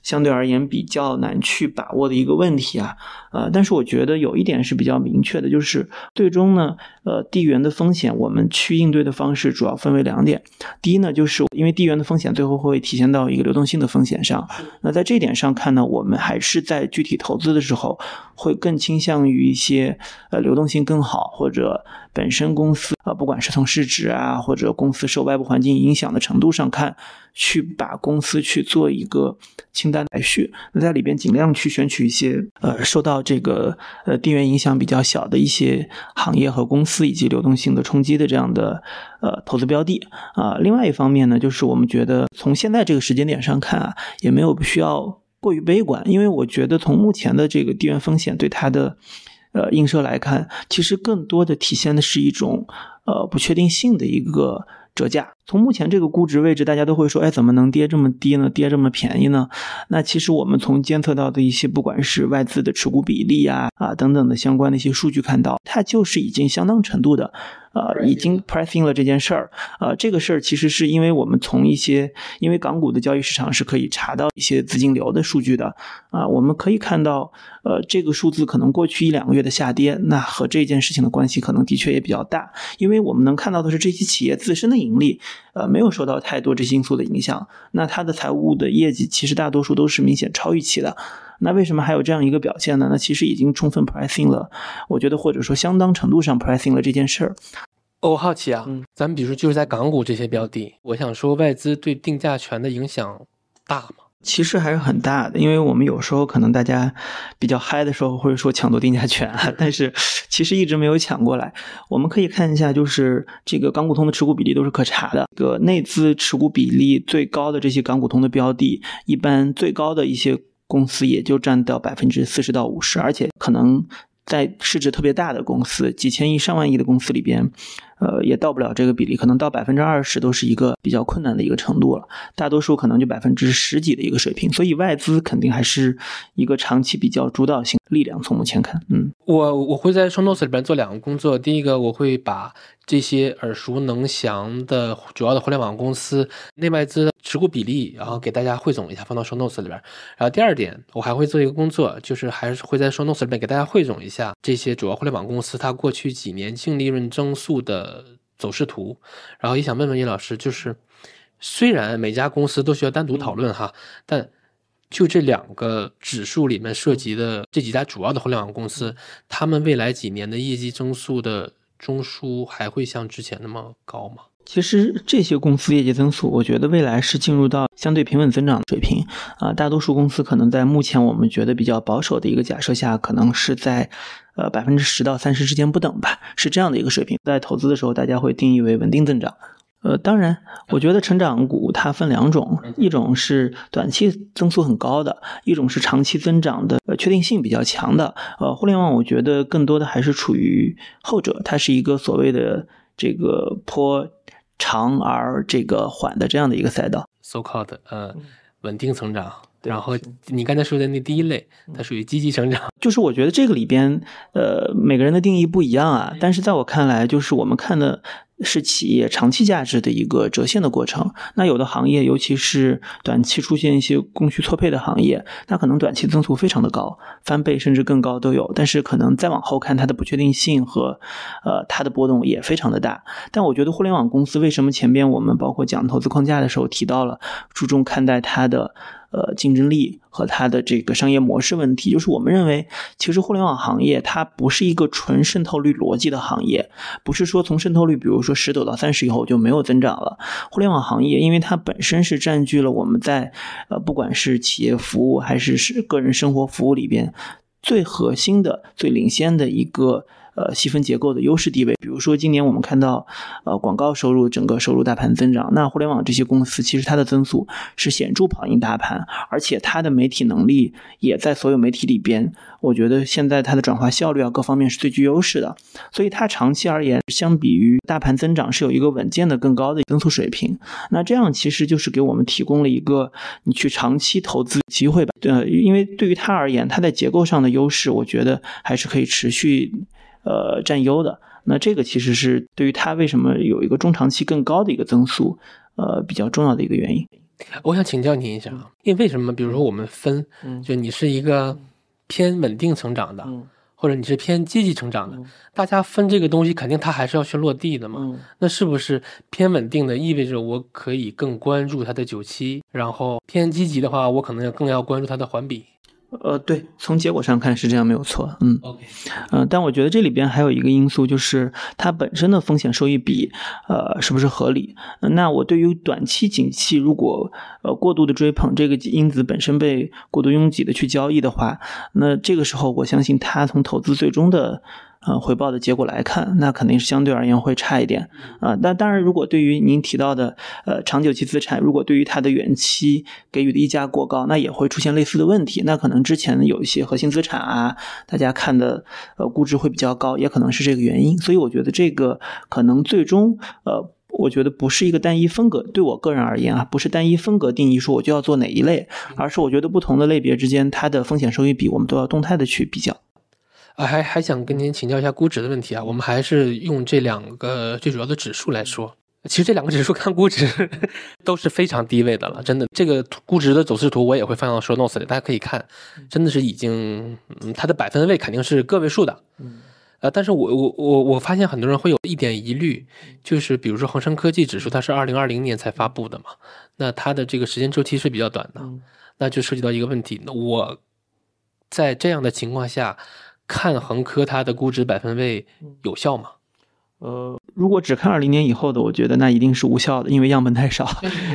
相对而言比较难去把握的一个问题啊。呃，但是我觉得有一点是比较明确的，就是最终呢，呃，地缘的风险我们去应对的方式主要分为两点。第一呢，就是因为地缘的风险最后会体现到一个流动性的风险上。那在这一点上看呢，我们还是在具体投资的时候会更倾向于一些呃流动性更好或者本身公司啊，不管是从市值啊或者公司受外部环境影响的。程度上看，去把公司去做一个清单排序，那在里边尽量去选取一些呃受到这个呃地缘影响比较小的一些行业和公司以及流动性的冲击的这样的呃投资标的啊。另外一方面呢，就是我们觉得从现在这个时间点上看啊，也没有必须要过于悲观，因为我觉得从目前的这个地缘风险对它的呃映射来看，其实更多的体现的是一种呃不确定性的一个。折价，从目前这个估值位置，大家都会说，哎，怎么能跌这么低呢？跌这么便宜呢？那其实我们从监测到的一些，不管是外资的持股比例啊啊等等的相关的一些数据看到，它就是已经相当程度的。呃，已经 pricing 了这件事儿，呃，这个事儿其实是因为我们从一些，因为港股的交易市场是可以查到一些资金流的数据的，啊，我们可以看到，呃，这个数字可能过去一两个月的下跌，那和这件事情的关系可能的确也比较大，因为我们能看到的是这些企业自身的盈利，呃，没有受到太多这些因素的影响，那它的财务的业绩其实大多数都是明显超预期的。那为什么还有这样一个表现呢？那其实已经充分 pricing 了，我觉得或者说相当程度上 pricing 了这件事儿。我好奇啊，嗯咱们比如说就是在港股这些标的，我想说外资对定价权的影响大吗？其实还是很大的，因为我们有时候可能大家比较嗨的时候会说抢夺定价权，*laughs* 但是其实一直没有抢过来。我们可以看一下，就是这个港股通的持股比例都是可查的，这个内资持股比例最高的这些港股通的标的，一般最高的一些。公司也就占到百分之四十到五十，而且可能在市值特别大的公司，几千亿、上万亿的公司里边。呃，也到不了这个比例，可能到百分之二十都是一个比较困难的一个程度了。大多数可能就百分之十几的一个水平，所以外资肯定还是一个长期比较主导性力量。从目前看，嗯，我我会在 Show Notes 里边做两个工作。第一个，我会把这些耳熟能详的主要的互联网公司内外资持股比例，然后给大家汇总一下，放到 Show Notes 里边。然后第二点，我还会做一个工作，就是还是会在 Show Notes 里面给大家汇总一下这些主要互联网公司它过去几年净利润增速的。走势图，然后也想问问叶老师，就是虽然每家公司都需要单独讨论哈，但就这两个指数里面涉及的这几家主要的互联网公司，他们未来几年的业绩增速的中枢还会像之前那么高吗？其实这些公司业绩增速，我觉得未来是进入到相对平稳增长的水平啊。大多数公司可能在目前我们觉得比较保守的一个假设下，可能是在呃百分之十到三十之间不等吧，是这样的一个水平。在投资的时候，大家会定义为稳定增长。呃，当然，我觉得成长股它分两种，一种是短期增速很高的，一种是长期增长的呃确定性比较强的。呃，互联网我觉得更多的还是处于后者，它是一个所谓的这个坡。长而这个缓的这样的一个赛道，so called 呃稳定成长。然后你刚才说的那第一类，它属于积极成长。就是我觉得这个里边，呃，每个人的定义不一样啊。但是在我看来，就是我们看的是企业长期价值的一个折现的过程。那有的行业，尤其是短期出现一些供需错配的行业，那可能短期增速非常的高，翻倍甚至更高都有。但是可能再往后看，它的不确定性和呃它的波动也非常的大。但我觉得互联网公司为什么前边我们包括讲投资框架的时候提到了注重看待它的。呃，竞争力和它的这个商业模式问题，就是我们认为，其实互联网行业它不是一个纯渗透率逻辑的行业，不是说从渗透率，比如说十走到三十以后就没有增长了。互联网行业，因为它本身是占据了我们在呃，不管是企业服务还是是个人生活服务里边最核心的、最领先的一个。呃，细分结构的优势地位，比如说今年我们看到，呃，广告收入整个收入大盘增长，那互联网这些公司其实它的增速是显著跑赢大盘，而且它的媒体能力也在所有媒体里边，我觉得现在它的转化效率啊各方面是最具优势的，所以它长期而言，相比于大盘增长是有一个稳健的更高的增速水平。那这样其实就是给我们提供了一个你去长期投资机会吧？对，因为对于它而言，它在结构上的优势，我觉得还是可以持续。呃，占优的那这个其实是对于它为什么有一个中长期更高的一个增速，呃，比较重要的一个原因。我想请教您一下啊，因为为什么？比如说我们分，就你是一个偏稳定成长的，或者你是偏积极成长的，大家分这个东西，肯定它还是要去落地的嘛。那是不是偏稳定的意味着我可以更关注它的九七，然后偏积极的话，我可能要更要关注它的环比？呃，对，从结果上看是这样没有错，嗯，OK，嗯，但我觉得这里边还有一个因素，就是它本身的风险收益比，呃，是不是合理？那我对于短期景气，如果呃过度的追捧这个因子本身被过度拥挤的去交易的话，那这个时候我相信它从投资最终的。呃，回报的结果来看，那肯定是相对而言会差一点啊。但当然，如果对于您提到的呃长久期资产，如果对于它的远期给予的溢价过高，那也会出现类似的问题。那可能之前有一些核心资产啊，大家看的呃估值会比较高，也可能是这个原因。所以我觉得这个可能最终呃，我觉得不是一个单一风格。对我个人而言啊，不是单一风格定义说我就要做哪一类，而是我觉得不同的类别之间它的风险收益比，我们都要动态的去比较。啊，还还想跟您请教一下估值的问题啊。我们还是用这两个最主要的指数来说，其实这两个指数 *laughs* 看估值都是非常低位的了，真的。这个估值的走势图我也会放到 show notes 里，大家可以看，真的是已经，嗯，它的百分位肯定是个位数的。嗯，呃，但是我我我我发现很多人会有一点疑虑，就是比如说恒生科技指数，它是二零二零年才发布的嘛，那它的这个时间周期是比较短的，那就涉及到一个问题，那我在这样的情况下。看恒科它的估值百分位有效吗？呃，如果只看二零年以后的，我觉得那一定是无效的，因为样本太少。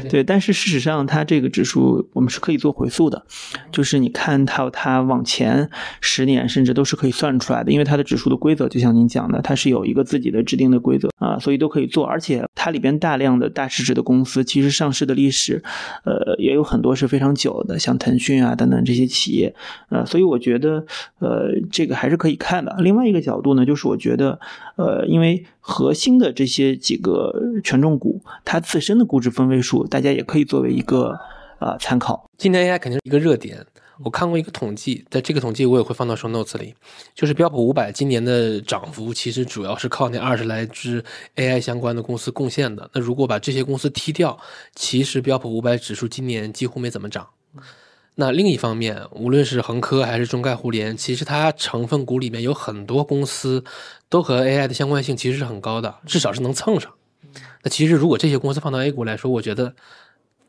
对，但是事实上，它这个指数我们是可以做回溯的，*laughs* 就是你看它它往前十年甚至都是可以算出来的，因为它的指数的规则就像您讲的，它是有一个自己的制定的规则啊，所以都可以做。而且它里边大量的大市值的公司，其实上市的历史，呃，也有很多是非常久的，像腾讯啊等等这些企业，呃，所以我觉得，呃，这个还是可以看的。另外一个角度呢，就是我觉得，呃，因为核心的这些几个权重股，它自身的估值分位数，大家也可以作为一个呃参考。今年 AI 肯定是一个热点。我看过一个统计，在这个统计我也会放到 show notes 里，就是标普五百今年的涨幅其实主要是靠那二十来只 AI 相关的公司贡献的。那如果把这些公司踢掉，其实标普五百指数今年几乎没怎么涨。那另一方面，无论是恒科还是中概互联，其实它成分股里面有很多公司都和 AI 的相关性其实是很高的，至少是能蹭上。那其实如果这些公司放到 A 股来说，我觉得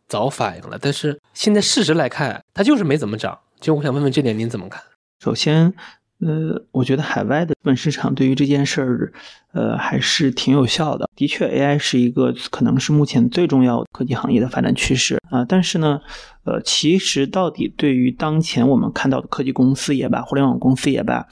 早反应了。但是现在事实来看，它就是没怎么涨。就我想问问这点您怎么看？首先。呃，我觉得海外的资本市场对于这件事儿，呃，还是挺有效的。的确，AI 是一个可能是目前最重要科技行业的发展趋势啊。但是呢，呃，其实到底对于当前我们看到的科技公司也罢，互联网公司也罢，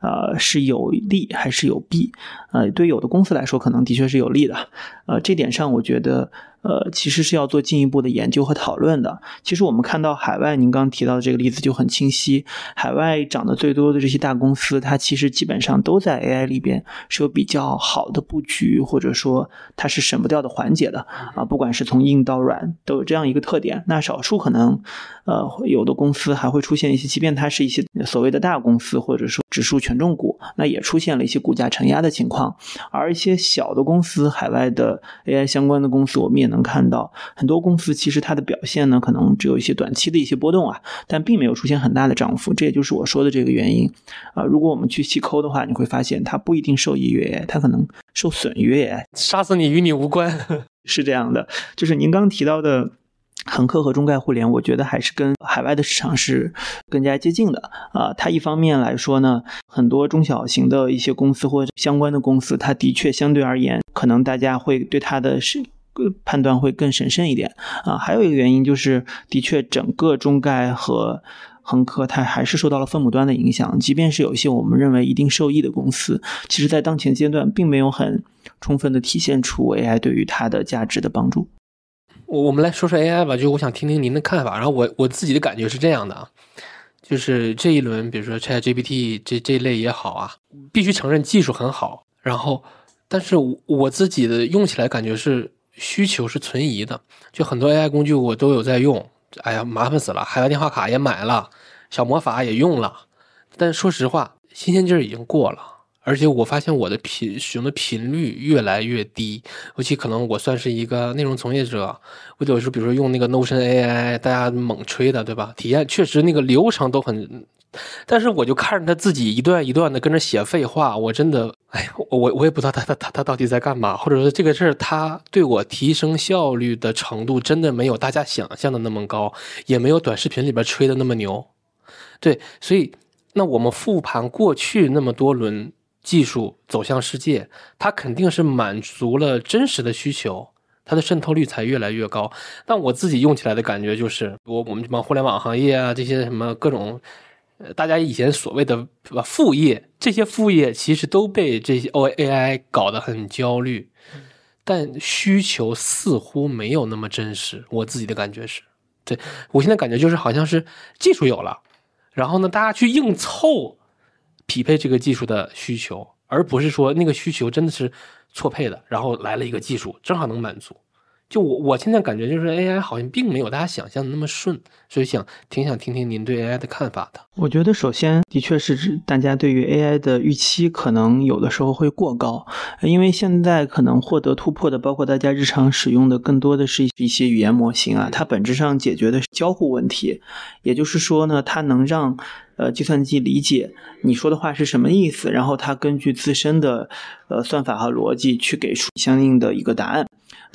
呃，是有利还是有弊？呃，对有的公司来说，可能的确是有利的。呃，这点上，我觉得。呃，其实是要做进一步的研究和讨论的。其实我们看到海外，您刚刚提到的这个例子就很清晰。海外涨得最多的这些大公司，它其实基本上都在 AI 里边是有比较好的布局，或者说它是省不掉的环节的啊。不管是从硬到软，都有这样一个特点。那少数可能，呃，有的公司还会出现一些，即便它是一些所谓的大公司，或者说指数权重股，那也出现了一些股价承压的情况。而一些小的公司，海外的 AI 相关的公司，我们也能看到很多公司其实它的表现呢，可能只有一些短期的一些波动啊，但并没有出现很大的涨幅。这也就是我说的这个原因啊。如果我们去细抠的话，你会发现它不一定受益于 AI，它可能受损于 AI。杀死你与你无关，*laughs* 是这样的。就是您刚提到的。恒科和中概互联，我觉得还是跟海外的市场是更加接近的啊。它一方面来说呢，很多中小型的一些公司或者相关的公司，它的确相对而言，可能大家会对它的是判断会更审慎一点啊。还有一个原因就是，的确整个中概和恒科，它还是受到了分母端的影响。即便是有一些我们认为一定受益的公司，其实在当前阶段并没有很充分的体现出 AI 对于它的价值的帮助。我我们来说说 AI 吧，就我想听听您的看法。然后我我自己的感觉是这样的啊，就是这一轮，比如说 ChatGPT 这这一类也好啊，必须承认技术很好。然后，但是我自己的用起来感觉是需求是存疑的。就很多 AI 工具我都有在用，哎呀麻烦死了，海外电话卡也买了，小魔法也用了，但说实话，新鲜劲儿已经过了。而且我发现我的频使用的频率越来越低，尤其可能我算是一个内容从业者，我有时候比如说用那个 Notion AI，大家猛吹的，对吧？体验确实那个流程都很，但是我就看着他自己一段一段的跟着写废话，我真的，哎，我我也不知道他他他他到底在干嘛，或者说这个事儿他对我提升效率的程度真的没有大家想象的那么高，也没有短视频里边吹的那么牛，对，所以那我们复盘过去那么多轮。技术走向世界，它肯定是满足了真实的需求，它的渗透率才越来越高。但我自己用起来的感觉就是，我我们这帮互联网行业啊，这些什么各种，呃，大家以前所谓的副业，这些副业其实都被这些 O A I 搞得很焦虑，但需求似乎没有那么真实。我自己的感觉是，对我现在感觉就是好像是技术有了，然后呢，大家去硬凑。匹配这个技术的需求，而不是说那个需求真的是错配的，然后来了一个技术正好能满足。就我我现在感觉就是 AI 好像并没有大家想象的那么顺，所以想挺想听听您对 AI 的看法的。我觉得首先的确是指大家对于 AI 的预期可能有的时候会过高，因为现在可能获得突破的，包括大家日常使用的更多的是一些语言模型啊，它本质上解决的是交互问题，也就是说呢，它能让。呃，计算机理解你说的话是什么意思，然后它根据自身的呃算法和逻辑去给出相应的一个答案。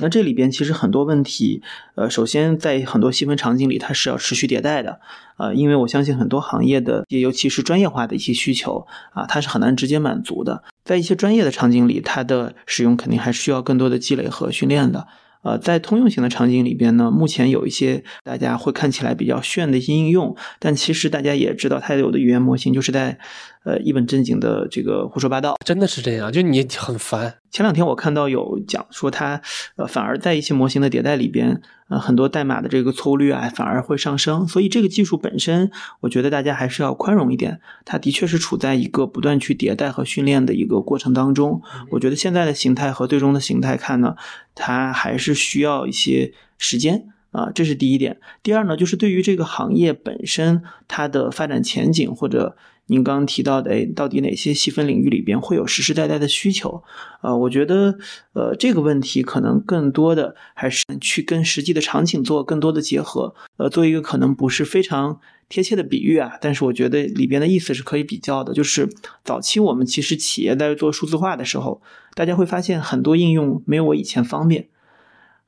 那这里边其实很多问题，呃，首先在很多细分场景里，它是要持续迭代的，呃，因为我相信很多行业的，也尤其是专业化的一些需求啊，它是很难直接满足的。在一些专业的场景里，它的使用肯定还是需要更多的积累和训练的。呃，在通用型的场景里边呢，目前有一些大家会看起来比较炫的一些应用，但其实大家也知道，它有的语言模型就是在。呃，一本正经的这个胡说八道，真的是这样，就你很烦。前两天我看到有讲说，它呃反而在一些模型的迭代里边，呃很多代码的这个错误率啊反而会上升。所以这个技术本身，我觉得大家还是要宽容一点。它的确是处在一个不断去迭代和训练的一个过程当中。我觉得现在的形态和最终的形态看呢，它还是需要一些时间啊，这是第一点。第二呢，就是对于这个行业本身它的发展前景或者。您刚刚提到的，哎，到底哪些细分领域里边会有实实在在的需求？呃，我觉得，呃，这个问题可能更多的还是去跟实际的场景做更多的结合。呃，做一个可能不是非常贴切的比喻啊，但是我觉得里边的意思是可以比较的。就是早期我们其实企业在做数字化的时候，大家会发现很多应用没有我以前方便。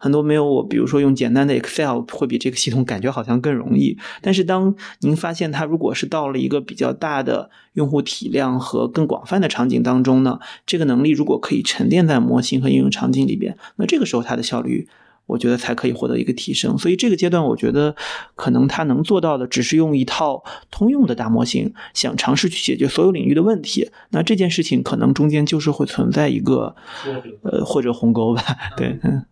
很多没有我，比如说用简单的 Excel 会比这个系统感觉好像更容易。但是当您发现它如果是到了一个比较大的用户体量和更广泛的场景当中呢，这个能力如果可以沉淀在模型和应用场景里边，那这个时候它的效率，我觉得才可以获得一个提升。所以这个阶段，我觉得可能它能做到的只是用一套通用的大模型，想尝试去解决所有领域的问题。那这件事情可能中间就是会存在一个呃或者鸿沟吧，对，嗯。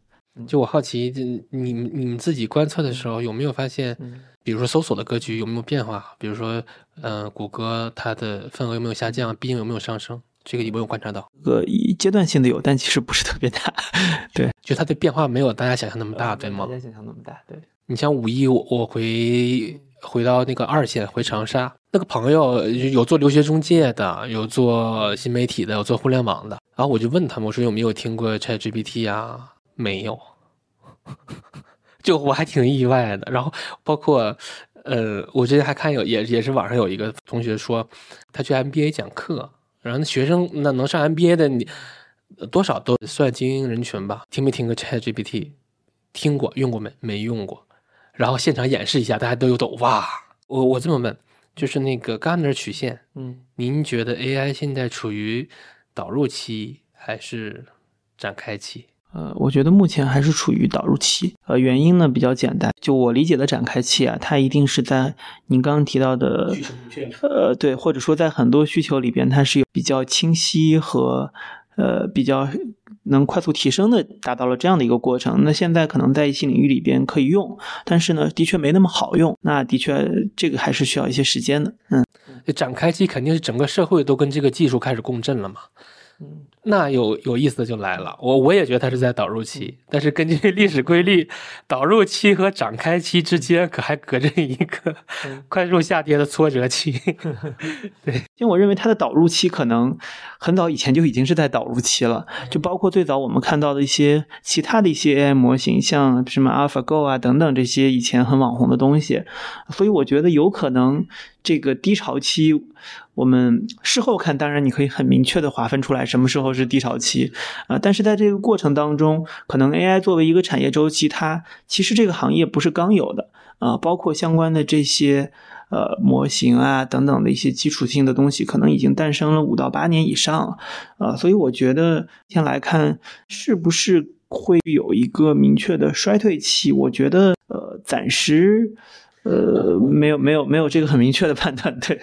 就我好奇，这你们你们自己观测的时候有没有发现，比如说搜索的格局有没有变化？比如说，呃，谷歌它的份额有没有下降？毕竟有没有上升？这个有没有观察到？呃，阶段性的有，但其实不是特别大。*laughs* 对，就它的变化没有大家想象那么大，对吗？大家想象那么大，对。你像五一，我我回回到那个二线，回长沙，那个朋友有做留学中介的，有做新媒体的，有做互联网的。然后我就问他们，我说有没有听过 ChatGPT 啊？没有，*laughs* 就我还挺意外的。然后包括呃，我之前还看有也也是网上有一个同学说，他去 MBA 讲课，然后那学生那能上 MBA 的你多少都算精英人群吧？听没听过 ChatGPT？听过，用过没？没用过。然后现场演示一下，大家都有抖哇！我我这么问，就是那个 Gartner 曲线，嗯，您觉得 AI 现在处于导入期还是展开期？呃，我觉得目前还是处于导入期。呃，原因呢比较简单，就我理解的展开期啊，它一定是在您刚刚提到的，呃，对，或者说在很多需求里边，它是有比较清晰和呃比较能快速提升的，达到了这样的一个过程。那现在可能在一些领域里边可以用，但是呢，的确没那么好用。那的确这个还是需要一些时间的。嗯，展开期肯定是整个社会都跟这个技术开始共振了嘛。嗯。那有有意思的就来了，我我也觉得它是在导入期，但是根据历史规律，导入期和展开期之间可还隔着一个快速下跌的挫折期。*laughs* 对，因为我认为它的导入期可能很早以前就已经是在导入期了，就包括最早我们看到的一些其他的一些 AI 模型，像什么 AlphaGo 啊等等这些以前很网红的东西，所以我觉得有可能这个低潮期。我们事后看，当然你可以很明确的划分出来什么时候是低潮期，啊，但是在这个过程当中，可能 AI 作为一个产业周期，它其实这个行业不是刚有的，啊，包括相关的这些呃模型啊等等的一些基础性的东西，可能已经诞生了五到八年以上，啊，所以我觉得先来看是不是会有一个明确的衰退期，我觉得呃暂时。呃，没有没有没有这个很明确的判断。对，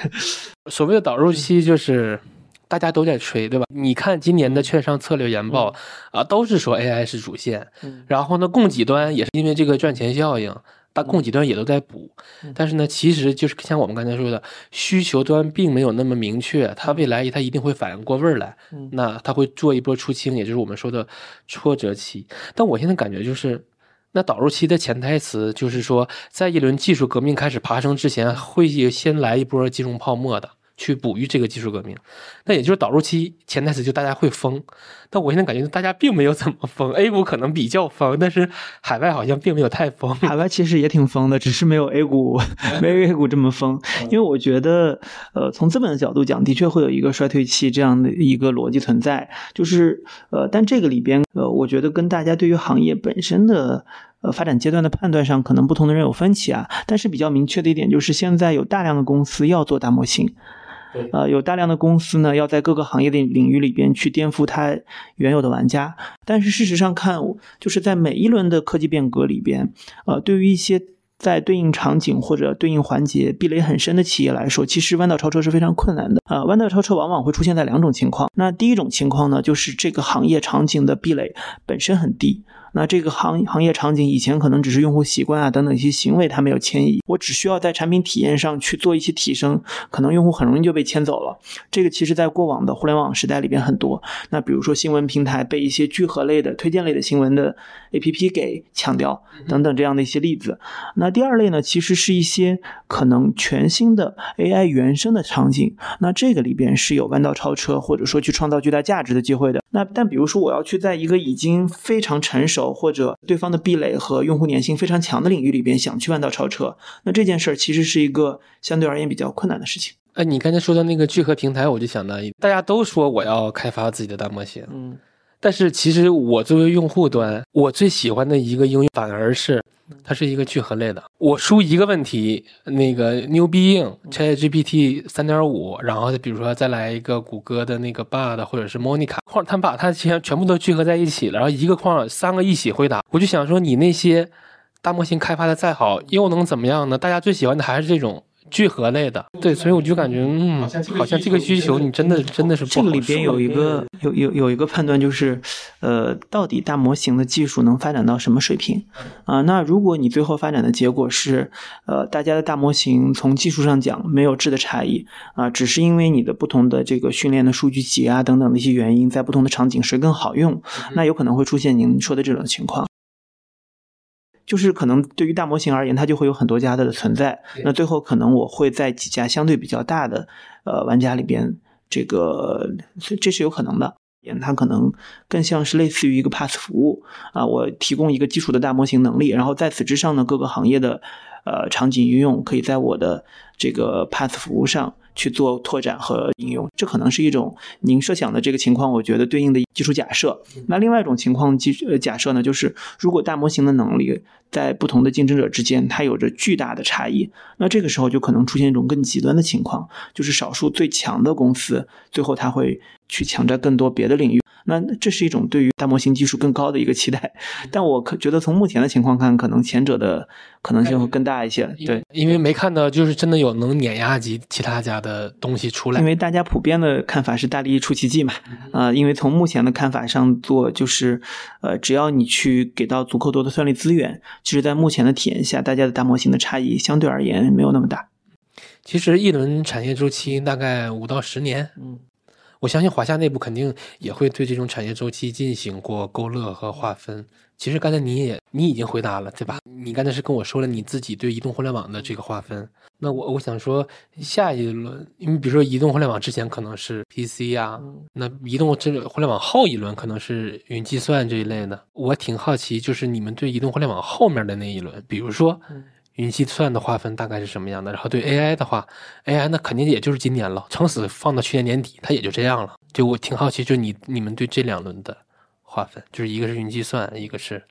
所谓的导入期就是大家都在吹，对吧？你看今年的券商策略研报啊，都是说 AI 是主线，然后呢，供给端也是因为这个赚钱效应，但供给端也都在补。但是呢，其实就是像我们刚才说的，需求端并没有那么明确，它未来它一定会反应过味儿来，那它会做一波出清，也就是我们说的挫折期。但我现在感觉就是。那导入期的潜台词就是说，在一轮技术革命开始爬升之前，会先来一波金融泡沫的。去哺育这个技术革命，那也就是导入期潜台词就大家会疯，但我现在感觉大家并没有怎么疯，A 股可能比较疯，但是海外好像并没有太疯。海外其实也挺疯的，只是没有 A 股 *laughs* 没有 A 股这么疯。因为我觉得，呃，从资本的角度讲，的确会有一个衰退期这样的一个逻辑存在。就是呃，但这个里边，呃，我觉得跟大家对于行业本身的呃发展阶段的判断上，可能不同的人有分歧啊。但是比较明确的一点就是，现在有大量的公司要做大模型。呃，有大量的公司呢，要在各个行业的领域里边去颠覆它原有的玩家。但是事实上看，就是在每一轮的科技变革里边，呃，对于一些在对应场景或者对应环节壁垒很深的企业来说，其实弯道超车是非常困难的。啊，弯道超车往往会出现在两种情况。那第一种情况呢，就是这个行业场景的壁垒本身很低。那这个行行业场景以前可能只是用户习惯啊等等一些行为它没有迁移，我只需要在产品体验上去做一些提升，可能用户很容易就被牵走了。这个其实在过往的互联网时代里边很多。那比如说新闻平台被一些聚合类的、推荐类的新闻的 APP 给抢掉等等这样的一些例子。那第二类呢，其实是一些可能全新的 AI 原生的场景。那这个里边是有弯道超车或者说去创造巨大价值的机会的。那但比如说我要去在一个已经非常成熟或者对方的壁垒和用户粘性非常强的领域里边想去弯道超车，那这件事儿其实是一个相对而言比较困难的事情。哎，你刚才说的那个聚合平台，我就想到，大家都说我要开发自己的大模型，嗯。但是其实我作为用户端，我最喜欢的一个应用反而是它是一个聚合类的。我输一个问题，那个 New Bing ChatGPT 三点五，然后比如说再来一个谷歌的那个 Bard 或者是 Monica 框，它把它全全部都聚合在一起了，然后一个框三个一起回答。我就想说，你那些大模型开发的再好，又能怎么样呢？大家最喜欢的还是这种。聚合类的。对，所以我就感觉，嗯，好像这个需求你真的真的是不这个里边有一个有有有一个判断就是，呃，到底大模型的技术能发展到什么水平啊、那如果你最后发展的结果是，呃，大家的大模型从技术上讲没有质的差异啊、只是因为你的不同的这个训练的数据集啊等等的一些原因，在不同的场景谁更好用，那有可能会出现您说的这种情况。就是可能对于大模型而言，它就会有很多家的存在。那最后可能我会在几家相对比较大的呃玩家里边，这个这是有可能的。它可能更像是类似于一个 PaaS 服务啊，我提供一个基础的大模型能力，然后在此之上呢，各个行业的呃场景应用可以在我的这个 PaaS 服务上去做拓展和应用。这可能是一种您设想的这个情况，我觉得对应的基础假设。那另外一种情况基呃假设呢，就是如果大模型的能力在不同的竞争者之间，它有着巨大的差异，那这个时候就可能出现一种更极端的情况，就是少数最强的公司最后它会去抢占更多别的领域。那这是一种对于大模型技术更高的一个期待，*laughs* 但我可觉得从目前的情况看，可能前者的可能性会更大一些。对，因为没看到就是真的有能碾压级其他家的东西出来因。为大家普遍的看法是大力出奇迹嘛，啊、因为从目前的看法上做，就是呃，只要你去给到足够多的算力资源，其实在目前的体验下，大家的大模型的差异相对而言没有那么大。其实一轮产业周期大概五到十年，嗯，我相信华夏内部肯定也会对这种产业周期进行过勾勒和划分。其实刚才你也你已经回答了，对吧？你刚才是跟我说了你自己对移动互联网的这个划分。那我我想说下一轮，因为比如说移动互联网之前可能是 PC 呀、那移动这个互联网后一轮可能是云计算这一类的。我挺好奇，就是你们对移动互联网后面的那一轮，比如说云计算的划分大概是什么样的？然后对 AI 的话，AI 那肯定也就是今年了，撑死放到去年年底，它也就这样了。就我挺好奇，就你你们对这两轮的划分，就是一个是云计算，一个是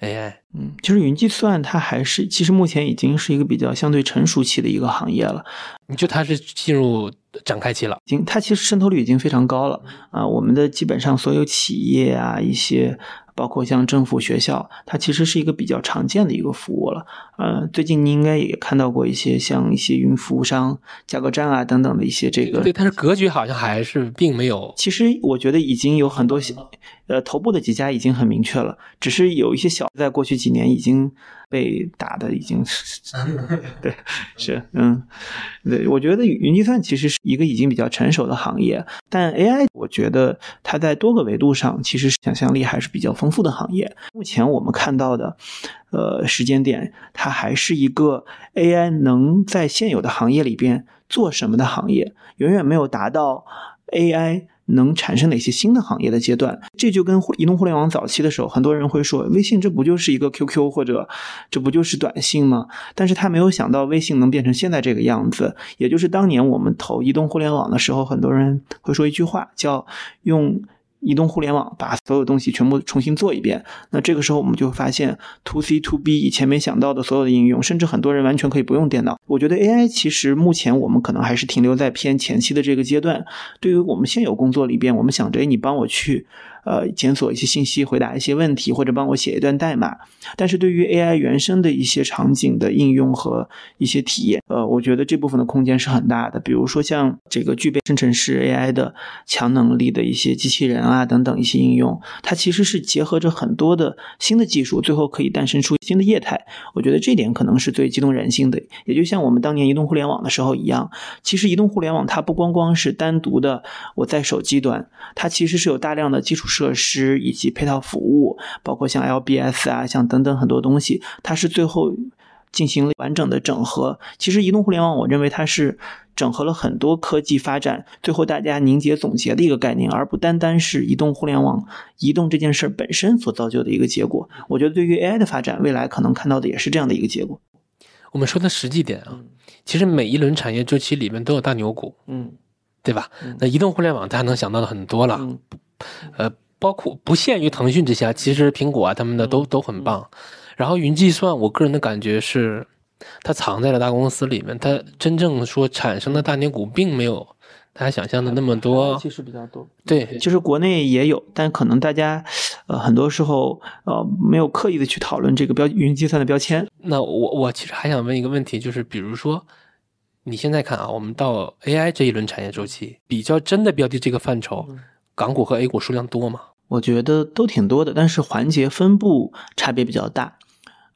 AI。嗯，其实云计算它还是其实目前已经是一个比较相对成熟期的一个行业了，你就它是进入展开期了，已经它其实渗透率已经非常高了啊、我们的基本上所有企业啊，一些包括像政府、学校，它其实是一个比较常见的一个服务了。呃，最近您应该也看到过一些像一些云服务商、价格战啊等等的一些这个对，但是格局好像还是并没有。其实我觉得已经有很多小，呃，头部的几家已经很明确了，只是有一些小，在过去几年已经被打的已经，*laughs* 对，是，嗯，对，我觉得云计算其实是一个已经比较成熟的行业，但 AI 我觉得它在多个维度上其实想象力还是比较丰富的行业。目前我们看到的，呃，时间点，它还是一个 AI 能在现有的行业里边做什么的行业，远远没有达到 AI。能产生哪些新的行业的阶段？这就跟移动互联网早期的时候，很多人会说，微信这不就是一个 QQ 或者这不就是短信吗？但是他没有想到微信能变成现在这个样子，也就是当年我们投移动互联网的时候，很多人会说一句话，叫用。移动互联网把所有东西全部重新做一遍，那这个时候我们就会发现，to C to B 以前没想到的所有的应用，甚至很多人完全可以不用电脑。我觉得 AI 其实目前我们可能还是停留在偏前期的这个阶段。对于我们现有工作里边，我们想着，哎，你帮我去呃检索一些信息，回答一些问题，或者帮我写一段代码。但是对于 AI 原生的一些场景的应用和一些体验，呃，我觉得这部分的空间是很大的。比如说像这个具备生成式 AI 的强能力的一些机器人啊等等一些应用，它其实是结合着很多的新的技术，最后可以诞生出新的业态。我觉得这点可能是最激动人心的。也就像我们当年移动互联网的时候一样，其实移动互联网它不光光是单独的我在手机端，它其实是有大量的基础设施以及配套服务，包括像 LBS 啊，像等等很多东西，它是最后进行了完整的整合。其实移动互联网，我认为它是整合了很多科技发展，最后大家凝结总结的一个概念，而不单单是移动互联网移动这件事本身所造就的一个结果。我觉得对于 AI 的发展，未来可能看到的也是这样的一个结果。我们说的实际点啊，其实每一轮产业周期里面都有大牛股，嗯对吧？那移动互联网大家能想到的很多了，嗯呃，包括不限于腾讯这些，其实苹果啊他们的都都很棒。然后云计算，我个人的感觉是，它藏在了大公司里面，它真正说产生的大牛股并没有大家想象的那么多。其实比较多。对，就是国内也有，但可能大家呃很多时候呃没有刻意的去讨论这个标云计算的标签。那我我其实还想问一个问题，就是比如说你现在看啊，我们到 AI 这一轮产业周期，比较真的标的这个范畴，港股和 A 股数量多吗？我觉得都挺多的，但是环节分布差别比较大。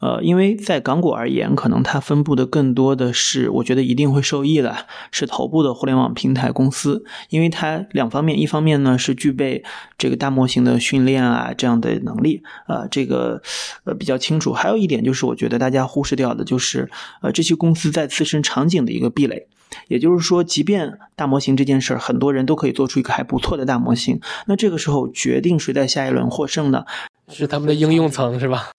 呃，因为在港股而言，可能它分布的更多的是，我觉得一定会受益的，是头部的互联网平台公司，因为它两方面，一方面呢是具备这个大模型的训练啊这样的能力，呃，这个呃比较清楚。还有一点就是，我觉得大家忽视掉的就是，呃，这些公司在自身场景的一个壁垒，也就是说，即便大模型这件事儿，很多人都可以做出一个还不错的大模型，那这个时候决定谁在下一轮获胜呢？是他们的应用层是吧？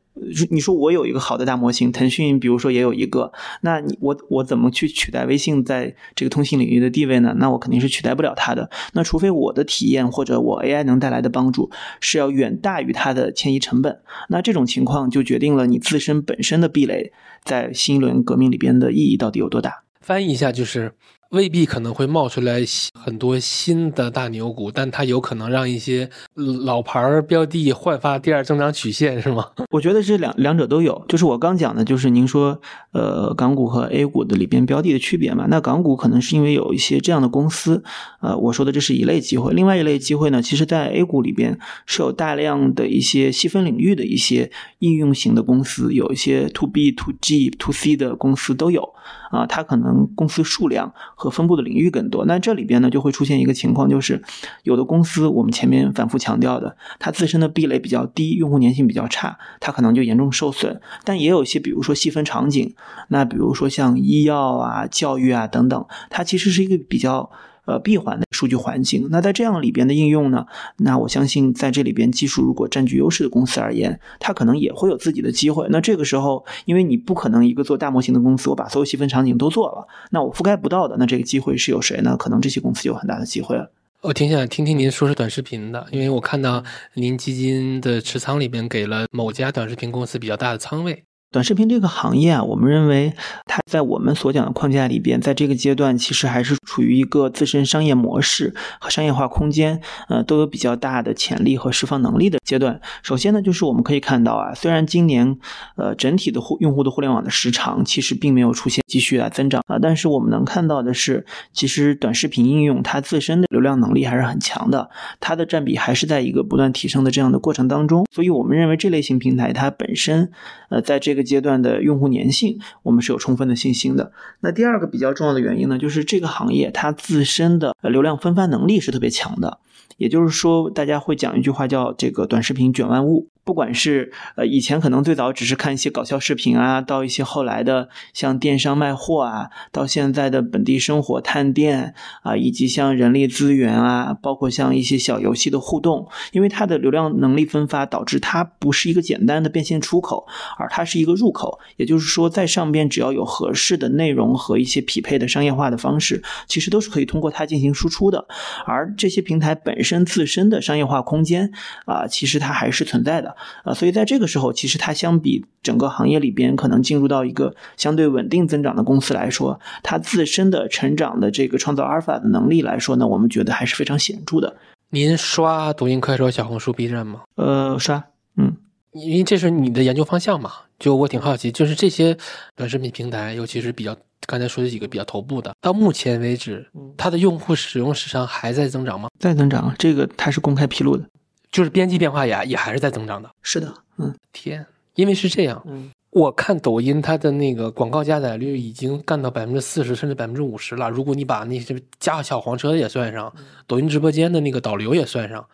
你说我有一个好的大模型，腾讯比如说也有一个，那你我我怎么去取代微信在这个通信领域的地位呢？那我肯定是取代不了它的。那除非我的体验或者我 AI 能带来的帮助是要远大于它的迁移成本，那这种情况就决定了你自身本身的壁垒在新一轮革命里边的意义到底有多大。翻译一下就是。未必可能会冒出来很多新的大牛股，但它有可能让一些老牌标的焕发第二增长曲线，是吗？我觉得这两两者都有。就是我刚讲的，就是您说，呃，港股和 A 股的里边标的的区别嘛。那港股可能是因为有一些这样的公司，呃，我说的这是一类机会。另外一类机会呢，其实在 A 股里边是有大量的一些细分领域的一些应用型的公司，有一些 To B、To G、To C 的公司都有。啊，它可能公司数量和分布的领域更多，那这里边呢就会出现一个情况，就是有的公司我们前面反复强调的，它自身的壁垒比较低，用户粘性比较差，它可能就严重受损。但也有一些，比如说细分场景，那比如说像医药啊、教育啊等等，它其实是一个比较。呃，闭环的数据环境，那在这样里边的应用呢？那我相信在这里边技术如果占据优势的公司而言，它可能也会有自己的机会。那这个时候，因为你不可能一个做大模型的公司，我把所有细分场景都做了，那我覆盖不到的，那这个机会是有谁呢？可能这些公司有很大的机会了。我挺想听听您说说短视频的，因为我看到您基金的持仓里边给了某家短视频公司比较大的仓位。短视频这个行业啊，我们认为它在我们所讲的框架里边，在这个阶段其实还是处于一个自身商业模式和商业化空间，呃，都有比较大的潜力和释放能力的阶段。首先呢，就是我们可以看到啊，虽然今年呃整体的互用户的互联网的时长其实并没有出现继续啊增长啊，但是我们能看到的是，其实短视频应用它自身的流量能力还是很强的，它的占比还是在一个不断提升的这样的过程当中。所以我们认为这类型平台它本身呃在这个阶段的用户粘性，我们是有充分的信心的。那第二个比较重要的原因呢，就是这个行业它自身的流量分发能力是特别强的。也就是说，大家会讲一句话叫“这个短视频卷万物”。不管是呃以前可能最早只是看一些搞笑视频啊，到一些后来的像电商卖货啊，到现在的本地生活探店啊，以及像人力资源啊，包括像一些小游戏的互动，因为它的流量能力分发导致它不是一个简单的变现出口，而它是一个入口。也就是说，在上边只要有合适的内容和一些匹配的商业化的方式，其实都是可以通过它进行输出的。而这些平台本身自身的商业化空间啊，其实它还是存在的。啊，所以在这个时候，其实它相比整个行业里边可能进入到一个相对稳定增长的公司来说，它自身的成长的这个创造阿尔法的能力来说呢，我们觉得还是非常显著的。您刷抖音、快手、小红书、B 站吗？呃，刷，嗯，因为这是你的研究方向嘛。就我挺好奇，就是这些短视频平台，尤其是比较刚才说的几个比较头部的，到目前为止，它的用户使用时长还在增长吗？在增长，这个它是公开披露的。就是边际变化也也还是在增长的。是的，嗯，天，因为是这样，嗯，我看抖音它的那个广告加载率已经干到百分之四十甚至百分之五十了。如果你把那些加小黄车也算上，抖音直播间的那个导流也算上，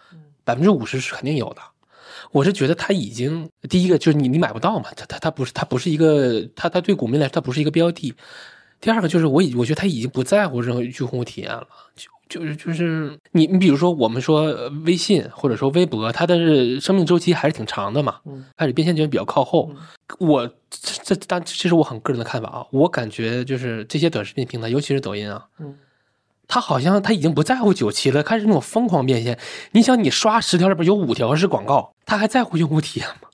百分之五十是肯定有的。我是觉得它已经第一个就是你你买不到嘛，它它它不是它不是一个它它对股民来说它不是一个标的。第二个就是我已我觉得他已经不在乎任何用户体验了，就就是就是你你比如说我们说微信或者说微博，它的生命周期还是挺长的嘛，开始变现就比较靠后。我这这但这是我很个人的看法啊，我感觉就是这些短视频平台，尤其是抖音啊，他好像他已经不在乎九七了，开始那种疯狂变现。你想你刷十条里边有五条是广告，他还在乎用户体验吗？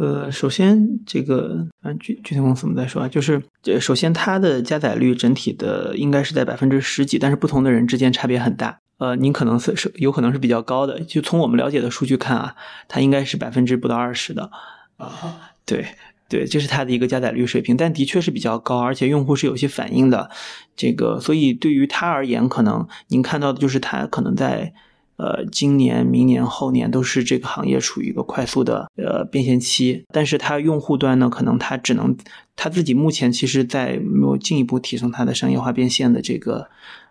呃，首先这个，嗯，具具体公司我们再说啊，就是这首先它的加载率整体的应该是在百分之十几，但是不同的人之间差别很大。呃，您可能是是有可能是比较高的，就从我们了解的数据看啊，它应该是百分之不到二十的啊，对。对，这是它的一个加载率水平，但的确是比较高，而且用户是有些反应的。这个，所以对于它而言，可能您看到的就是它可能在呃今年、明年、后年都是这个行业处于一个快速的呃变现期。但是它用户端呢，可能它只能它自己目前其实在没有进一步提升它的商业化变现的这个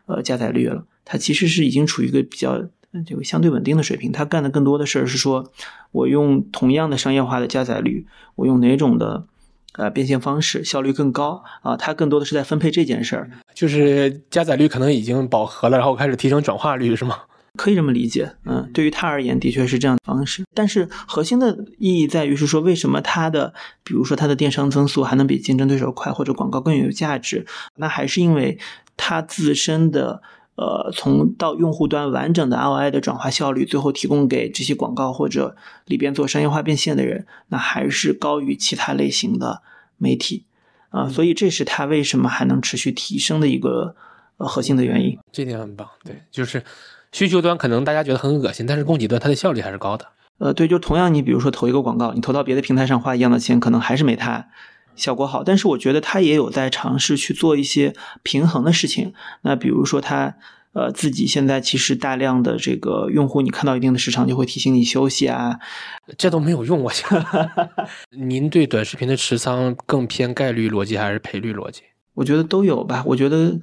呃加载率了。它其实是已经处于一个比较这个相对稳定的水平。它干的更多的事儿是说，我用同样的商业化的加载率，我用哪种的呃变现方式效率更高啊？它更多的是在分配这件事儿。就是加载率可能已经饱和了，然后开始提升转化率，是吗？可以这么理解，嗯，对于他而言，的确是这样的方式。但是核心的意义在于是说，为什么它的，比如说它的电商增速还能比竞争对手快，或者广告更有价值？那还是因为它自身的，呃，从到用户端完整的 ROI 的转化效率，最后提供给这些广告或者里边做商业化变现的人，那还是高于其他类型的媒体啊。所以这是它为什么还能持续提升的一个呃核心的原因。这点很棒，对，就是。需求端可能大家觉得很恶心，但是供给端它的效率还是高的。呃，对，就同样你比如说投一个广告，你投到别的平台上花一样的钱，可能还是没它效果好。但是我觉得它也有在尝试去做一些平衡的事情。那比如说它呃自己现在其实大量的这个用户，你看到一定的时长就会提醒你休息啊，这都没有用。我想，*laughs* 您对短视频的持仓更偏概率逻辑还是赔率逻辑？我觉得都有吧。我觉得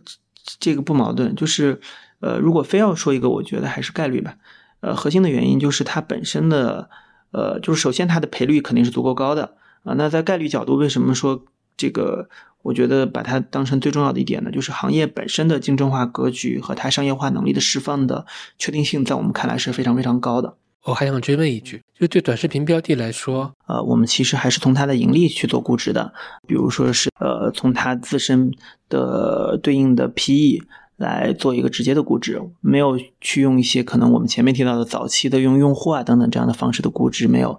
这个不矛盾，就是。呃，如果非要说一个，我觉得还是概率吧。呃，核心的原因就是它本身的，呃，就是首先它的赔率肯定是足够高的啊。那在概率角度，为什么说这个？我觉得把它当成最重要的一点呢，就是行业本身的竞争化格局和它商业化能力的释放的确定性，在我们看来是非常非常高的。我还想追问一句，就对短视频标的来说，呃，我们其实还是从它的盈利去做估值的，比如说是呃，从它自身的对应的 PE。来做一个直接的估值，没有去用一些可能我们前面提到的早期的用用户啊等等这样的方式的估值，没有，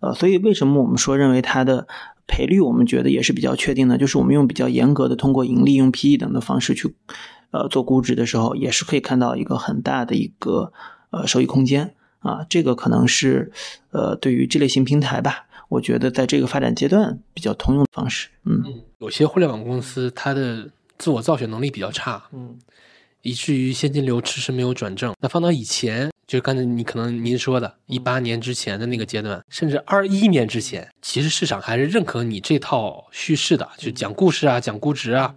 呃，所以为什么我们说认为它的赔率我们觉得也是比较确定的，就是我们用比较严格的通过盈利、用 PE 等的方式去，呃，做估值的时候，也是可以看到一个很大的一个呃收益空间。啊，这个可能是呃对于这类型平台吧，我觉得在这个发展阶段比较通用的方式，嗯，有些互联网公司它的自我造血能力比较差，嗯。以至于现金流迟迟没有转正。那放到以前，就是刚才你可能您说的，一八年之前的那个阶段，甚至二一年之前，其实市场还是认可你这套叙事的，就讲故事啊，讲估值啊。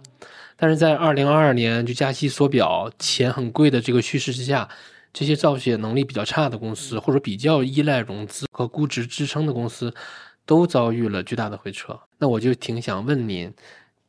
但是在二零二二年，就加息缩表、钱很贵的这个叙事之下，这些造血能力比较差的公司，或者比较依赖融资和估值支撑的公司，都遭遇了巨大的回撤。那我就挺想问您，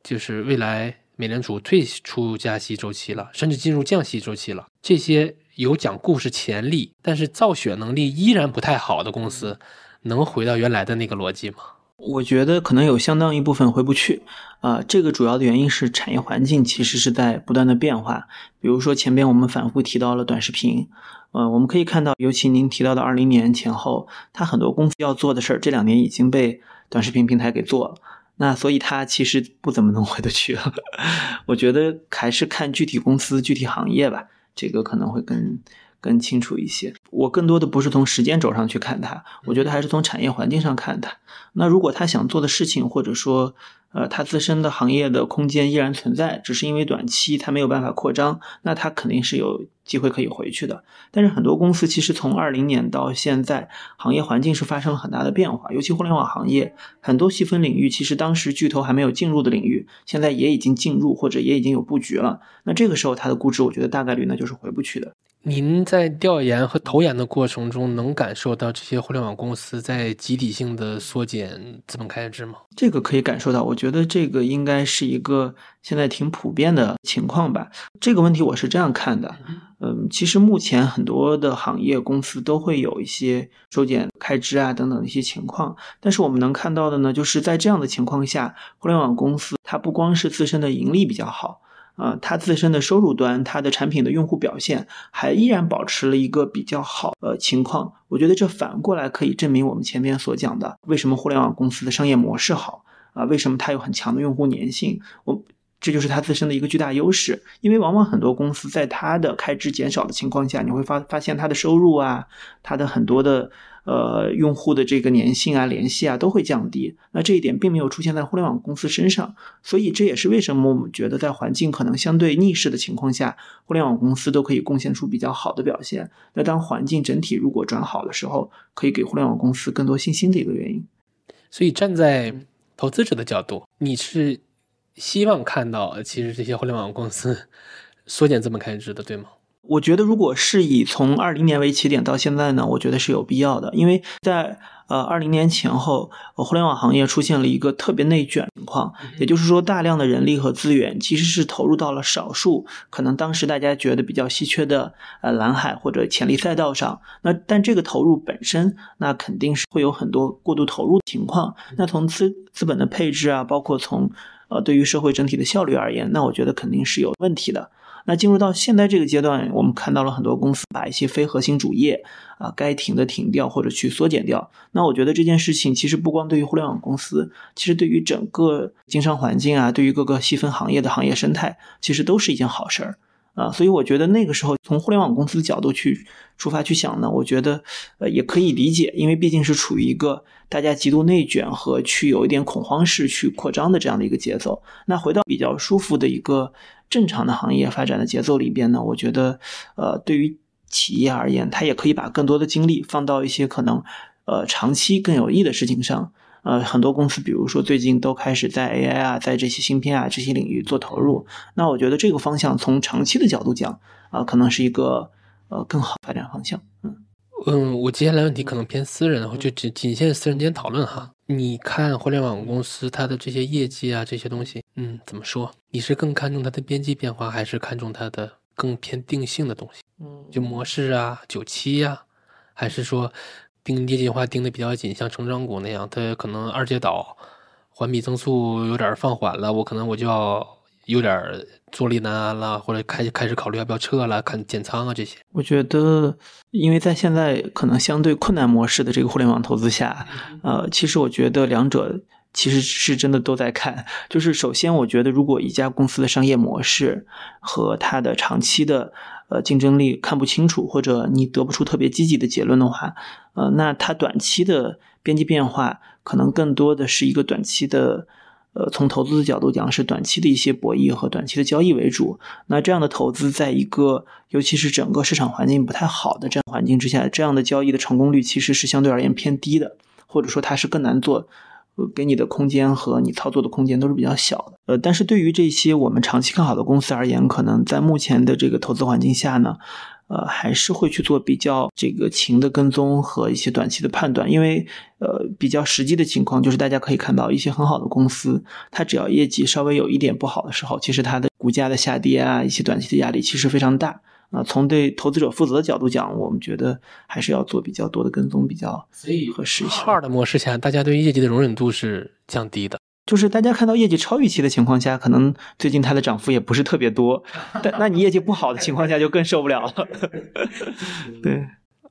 就是未来。美联储退出加息周期了，甚至进入降息周期了。这些有讲故事潜力，但是造血能力依然不太好的公司，能回到原来的那个逻辑吗？我觉得可能有相当一部分回不去。啊，这个主要的原因是产业环境其实是在不断的变化。比如说前边我们反复提到了短视频，呃，我们可以看到，尤其您提到的二零年前后，它很多公司要做的事儿，这两年已经被短视频平台给做了。那所以他其实不怎么能回得去了，我觉得还是看具体公司、具体行业吧，这个可能会更更清楚一些。我更多的不是从时间轴上去看它，我觉得还是从产业环境上看它。那如果他想做的事情，或者说，呃，他自身的行业的空间依然存在，只是因为短期他没有办法扩张，那他肯定是有机会可以回去的。但是很多公司其实从二零年到现在，行业环境是发生了很大的变化，尤其互联网行业很多细分领域，其实当时巨头还没有进入的领域，现在也已经进入或者也已经有布局了。那这个时候它的估值，我觉得大概率呢就是回不去的。您在调研和投研的过程中，能感受到这些互联网公司在集体性的缩减资本开支吗？这个可以感受到，我觉得这个应该是一个现在挺普遍的情况吧。这个问题我是这样看的，嗯，其实目前很多的行业公司都会有一些收减开支啊等等的一些情况，但是我们能看到的呢，就是在这样的情况下，互联网公司它不光是自身的盈利比较好。啊，它自身的收入端，它的产品的用户表现还依然保持了一个比较好呃情况。我觉得这反过来可以证明我们前面所讲的，为什么互联网公司的商业模式好啊？为什么它有很强的用户粘性？我这就是它自身的一个巨大优势。因为往往很多公司在它的开支减少的情况下，你会发发现它的收入啊，它的很多的。呃，用户的这个粘性啊、联系啊都会降低。那这一点并没有出现在互联网公司身上，所以这也是为什么我们觉得在环境可能相对逆势的情况下，互联网公司都可以贡献出比较好的表现。那当环境整体如果转好的时候，可以给互联网公司更多信心的一个原因。所以站在投资者的角度，你是希望看到其实这些互联网公司 *laughs* 缩减资本开支的，对吗？我觉得，如果是以从二零年为起点到现在呢，我觉得是有必要的，因为在呃二零年前后，互联网行业出现了一个特别内卷情况，也就是说，大量的人力和资源其实是投入到了少数可能当时大家觉得比较稀缺的呃蓝海或者潜力赛道上。那但这个投入本身，那肯定是会有很多过度投入情况。那从资资本的配置啊，包括从呃对于社会整体的效率而言，那我觉得肯定是有问题的。那进入到现在这个阶段，我们看到了很多公司把一些非核心主业啊该停的停掉，或者去缩减掉。那我觉得这件事情其实不光对于互联网公司，其实对于整个经商环境啊，对于各个细分行业的行业生态，其实都是一件好事儿啊。所以我觉得那个时候从互联网公司的角度去出发去想呢，我觉得呃也可以理解，因为毕竟是处于一个大家极度内卷和去有一点恐慌式去扩张的这样的一个节奏。那回到比较舒服的一个。正常的行业发展的节奏里边呢，我觉得，呃，对于企业而言，它也可以把更多的精力放到一些可能，呃，长期更有益的事情上。呃，很多公司，比如说最近都开始在 AI 啊，在这些芯片啊这些领域做投入。那我觉得这个方向从长期的角度讲，啊，可能是一个呃更好发展方向。嗯嗯，我接下来问题可能偏私人，然后就仅仅限私人间讨论哈。你看互联网公司它的这些业绩啊，这些东西，嗯，怎么说？你是更看重它的边际变化，还是看重它的更偏定性的东西？嗯，就模式啊、九七呀，还是说盯业绩化盯的比较紧，像成长股那样，它可能二阶倒，环比增速有点放缓了，我可能我就要有点坐立难安了，或者开开始考虑要不要撤了，看减仓啊这些。我觉得。因为在现在可能相对困难模式的这个互联网投资下，呃，其实我觉得两者其实是真的都在看。就是首先，我觉得如果一家公司的商业模式和它的长期的呃竞争力看不清楚，或者你得不出特别积极的结论的话，呃，那它短期的边际变化可能更多的是一个短期的。呃，从投资的角度讲，是短期的一些博弈和短期的交易为主。那这样的投资，在一个尤其是整个市场环境不太好的这样环境之下，这样的交易的成功率其实是相对而言偏低的，或者说它是更难做，呃给你的空间和你操作的空间都是比较小的。呃，但是对于这些我们长期看好的公司而言，可能在目前的这个投资环境下呢。呃，还是会去做比较这个情的跟踪和一些短期的判断，因为呃，比较实际的情况就是大家可以看到一些很好的公司，它只要业绩稍微有一点不好的时候，其实它的股价的下跌啊，一些短期的压力其实非常大啊。从对投资者负责的角度讲，我们觉得还是要做比较多的跟踪，比较合适一些。二的模式下，大家对于业绩的容忍度是降低的。就是大家看到业绩超预期的情况下，可能最近它的涨幅也不是特别多，*laughs* 但那你业绩不好的情况下就更受不了了。*laughs* 对，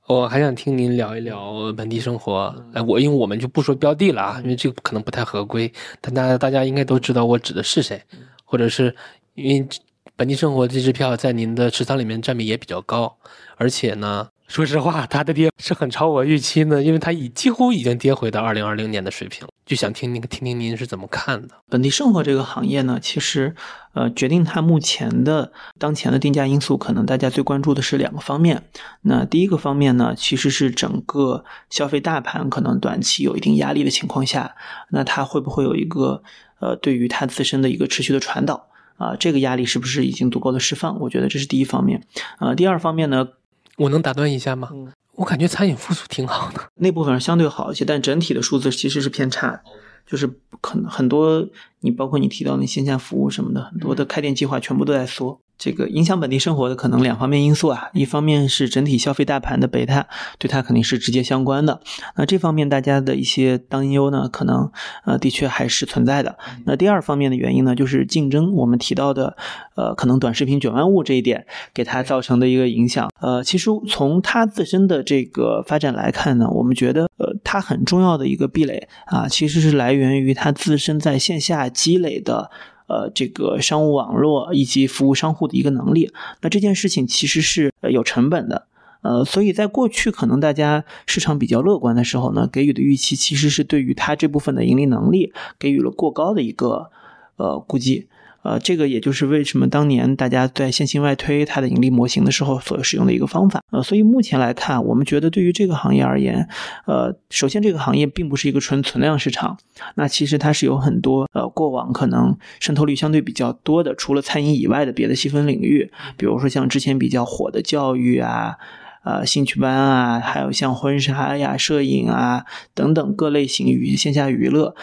我还想听您聊一聊本地生活。哎，我因为我们就不说标的了啊，因为这个可能不太合规，但大家大家应该都知道我指的是谁，或者是因为本地生活这支票在您的持仓里面占比也比较高，而且呢。说实话，它的跌是很超我预期的，因为它已几乎已经跌回到二零二零年的水平。就想听您听听您是怎么看的？本地生活这个行业呢，其实，呃，决定它目前的当前的定价因素，可能大家最关注的是两个方面。那第一个方面呢，其实是整个消费大盘可能短期有一定压力的情况下，那它会不会有一个呃，对于它自身的一个持续的传导啊？这个压力是不是已经足够的释放？我觉得这是第一方面。呃，第二方面呢？我能打断一下吗？我感觉餐饮复苏挺好的，那部分相对好一些，但整体的数字其实是偏差，就是很很多，你包括你提到那线下服务什么的，很多的开店计划全部都在缩。这个影响本地生活的可能两方面因素啊，一方面是整体消费大盘的贝塔，对它肯定是直接相关的。那这方面大家的一些担忧呢，可能呃的确还是存在的。那第二方面的原因呢，就是竞争，我们提到的呃可能短视频卷万物这一点给它造成的一个影响。呃，其实从它自身的这个发展来看呢，我们觉得呃它很重要的一个壁垒啊，其实是来源于它自身在线下积累的。呃这个商务网络以及服务商户的一个能力。那这件事情其实是有成本的。呃，所以在过去可能大家市场比较乐观的时候呢，给予的预期其实是对于它这部分的盈利能力给予了过高的一个呃估计。呃，这个也就是为什么当年大家在线性外推它的盈利模型的时候所使用的一个方法。呃，所以目前来看，我们觉得对于这个行业而言，呃，首先这个行业并不是一个纯存量市场，那其实它是有很多呃过往可能渗透率相对比较多的，除了餐饮以外的别的细分领域，比如说像之前比较火的教育啊。呃，兴趣班啊，还有像婚纱呀、摄影啊等等各类型娱线下娱乐，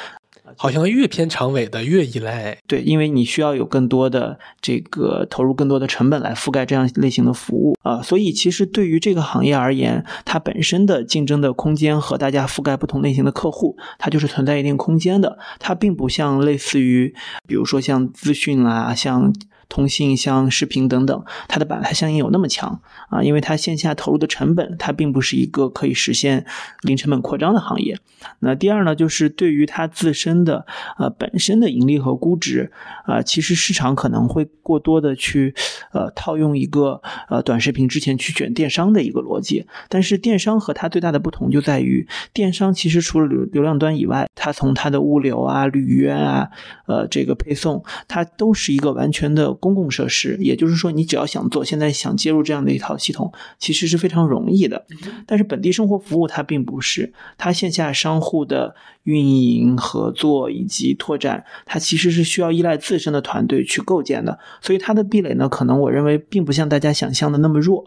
好像越偏长尾的越依赖。对，因为你需要有更多的这个投入更多的成本来覆盖这样类型的服务啊，所以其实对于这个行业而言，它本身的竞争的空间和大家覆盖不同类型的客户，它就是存在一定空间的。它并不像类似于，比如说像资讯啦，像。通信、像视频等等，它的板块效应有那么强啊？因为它线下投入的成本，它并不是一个可以实现零成本扩张的行业。那第二呢，就是对于它自身的呃本身的盈利和估值啊，其实市场可能会过多的去呃套用一个呃短视频之前去卷电商的一个逻辑。但是电商和它最大的不同就在于，电商其实除了流流量端以外，它从它的物流啊、履约啊、呃这个配送，它都是一个完全的。公共设施，也就是说，你只要想做，现在想接入这样的一套系统，其实是非常容易的。但是本地生活服务它并不是，它线下商户的运营、合作以及拓展，它其实是需要依赖自身的团队去构建的。所以它的壁垒呢，可能我认为并不像大家想象的那么弱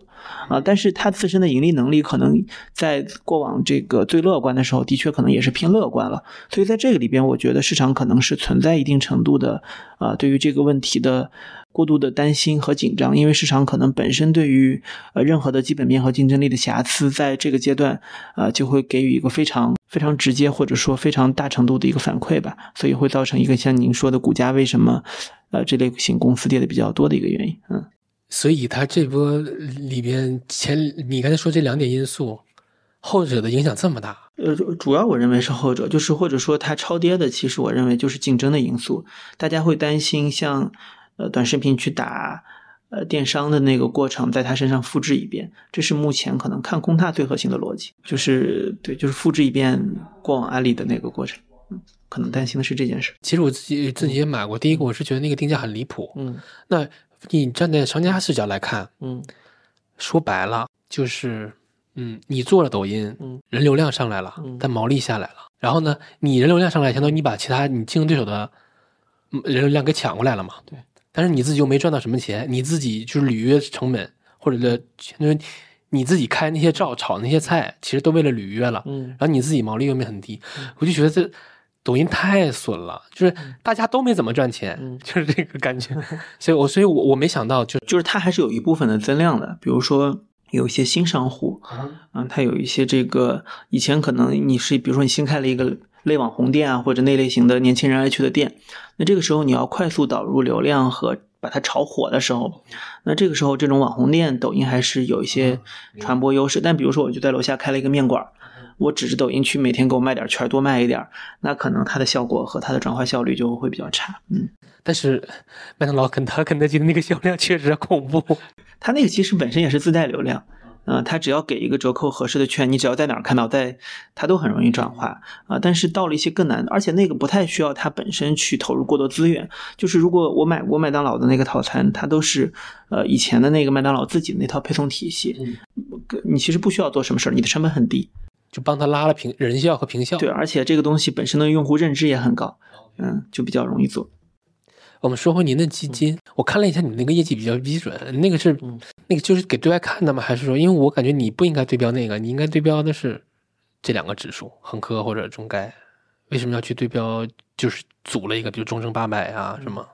啊。但是它自身的盈利能力，可能在过往这个最乐观的时候，的确可能也是偏乐观了。所以在这个里边，我觉得市场可能是存在一定程度的啊，对于这个问题的。过度的担心和紧张，因为市场可能本身对于呃任何的基本面和竞争力的瑕疵，在这个阶段呃就会给予一个非常非常直接或者说非常大程度的一个反馈吧，所以会造成一个像您说的股价为什么呃这类型公司跌的比较多的一个原因。嗯，所以它这波里边前你刚才说这两点因素，后者的影响这么大？呃，主要我认为是后者，就是或者说它超跌的，其实我认为就是竞争的因素，大家会担心像。呃，短视频去打呃电商的那个过程，在他身上复制一遍，这是目前可能看空它最核心的逻辑，就是对，就是复制一遍过往案例的那个过程。嗯，可能担心的是这件事。其实我自己自己也买过，第一个我是觉得那个定价很离谱。嗯，那你站在商家视角来看，嗯，说白了就是，嗯，你做了抖音，嗯，人流量上来了，嗯但毛利下来了。然后呢，你人流量上来，相当于你把其他你竞争对手的人流量给抢过来了嘛？对。但是你自己又没赚到什么钱，你自己就是履约成本，或者的，就是你自己开那些照炒那些菜，其实都为了履约了。嗯，然后你自己毛利又没很低，我就觉得这抖音太损了，就是大家都没怎么赚钱，就是这个感觉。*laughs* 所以，我所以，我我没想到，就就是它还是有一部分的增量的，比如说有一些新商户，嗯，它有一些这个以前可能你是，比如说你新开了一个。类网红店啊，或者那类型的年轻人爱去的店，那这个时候你要快速导入流量和把它炒火的时候，那这个时候这种网红店，抖音还是有一些传播优势。但比如说，我就在楼下开了一个面馆，我指着抖音去每天给我卖点券，多卖一点，那可能它的效果和它的转化效率就会比较差。嗯，但是麦当劳、肯德肯德基的那个销量确实恐怖，它那个其实本身也是自带流量。嗯，他只要给一个折扣合适的券，你只要在哪儿看到，在他都很容易转化啊。但是到了一些更难，而且那个不太需要他本身去投入过多资源。就是如果我买过麦当劳的那个套餐，它都是呃以前的那个麦当劳自己的那套配送体系，你其实不需要做什么事儿，你的成本很低，就帮他拉了平人效和平效。对，而且这个东西本身的用户认知也很高，嗯，就比较容易做。我们说回您的基金，我看了一下，你那个业绩比较基准，那个是那个就是给对外看的吗？还是说，因为我感觉你不应该对标那个，你应该对标的是这两个指数，恒科或者中概，为什么要去对标？就是组了一个，比如中证八百啊什么？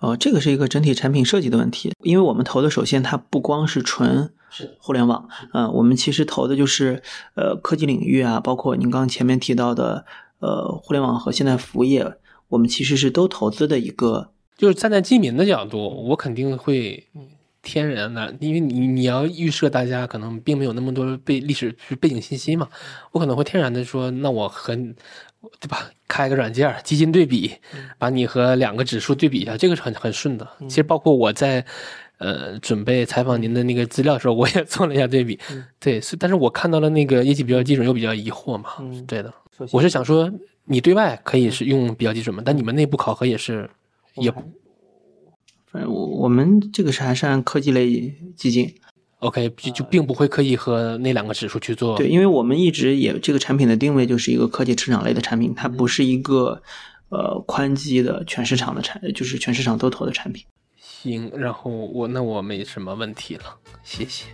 哦，这个是一个整体产品设计的问题，因为我们投的首先它不光是纯互联网，嗯，我们其实投的就是呃科技领域啊，包括您刚前面提到的呃互联网和现代服务业，我们其实是都投资的一个。就是站在基民的角度，我肯定会天然的，因为你你要预设大家可能并没有那么多背历史背景信息嘛，我可能会天然的说，那我和对吧，开个软件基金对比，把你和两个指数对比一下，这个是很很顺的。其实包括我在呃准备采访您的那个资料的时候，我也做了一下对比，对，但是我看到了那个业绩比较基准，又比较疑惑嘛，对的，我是想说，你对外可以是用比较基准嘛，但你们内部考核也是也。反正我我们这个是还是按科技类基金，OK，就就并不会刻意和那两个指数去做。对，因为我们一直也这个产品的定位就是一个科技成长类的产品，它不是一个呃宽基的全市场的产，就是全市场都投的产品。行，然后我那我没什么问题了，谢谢。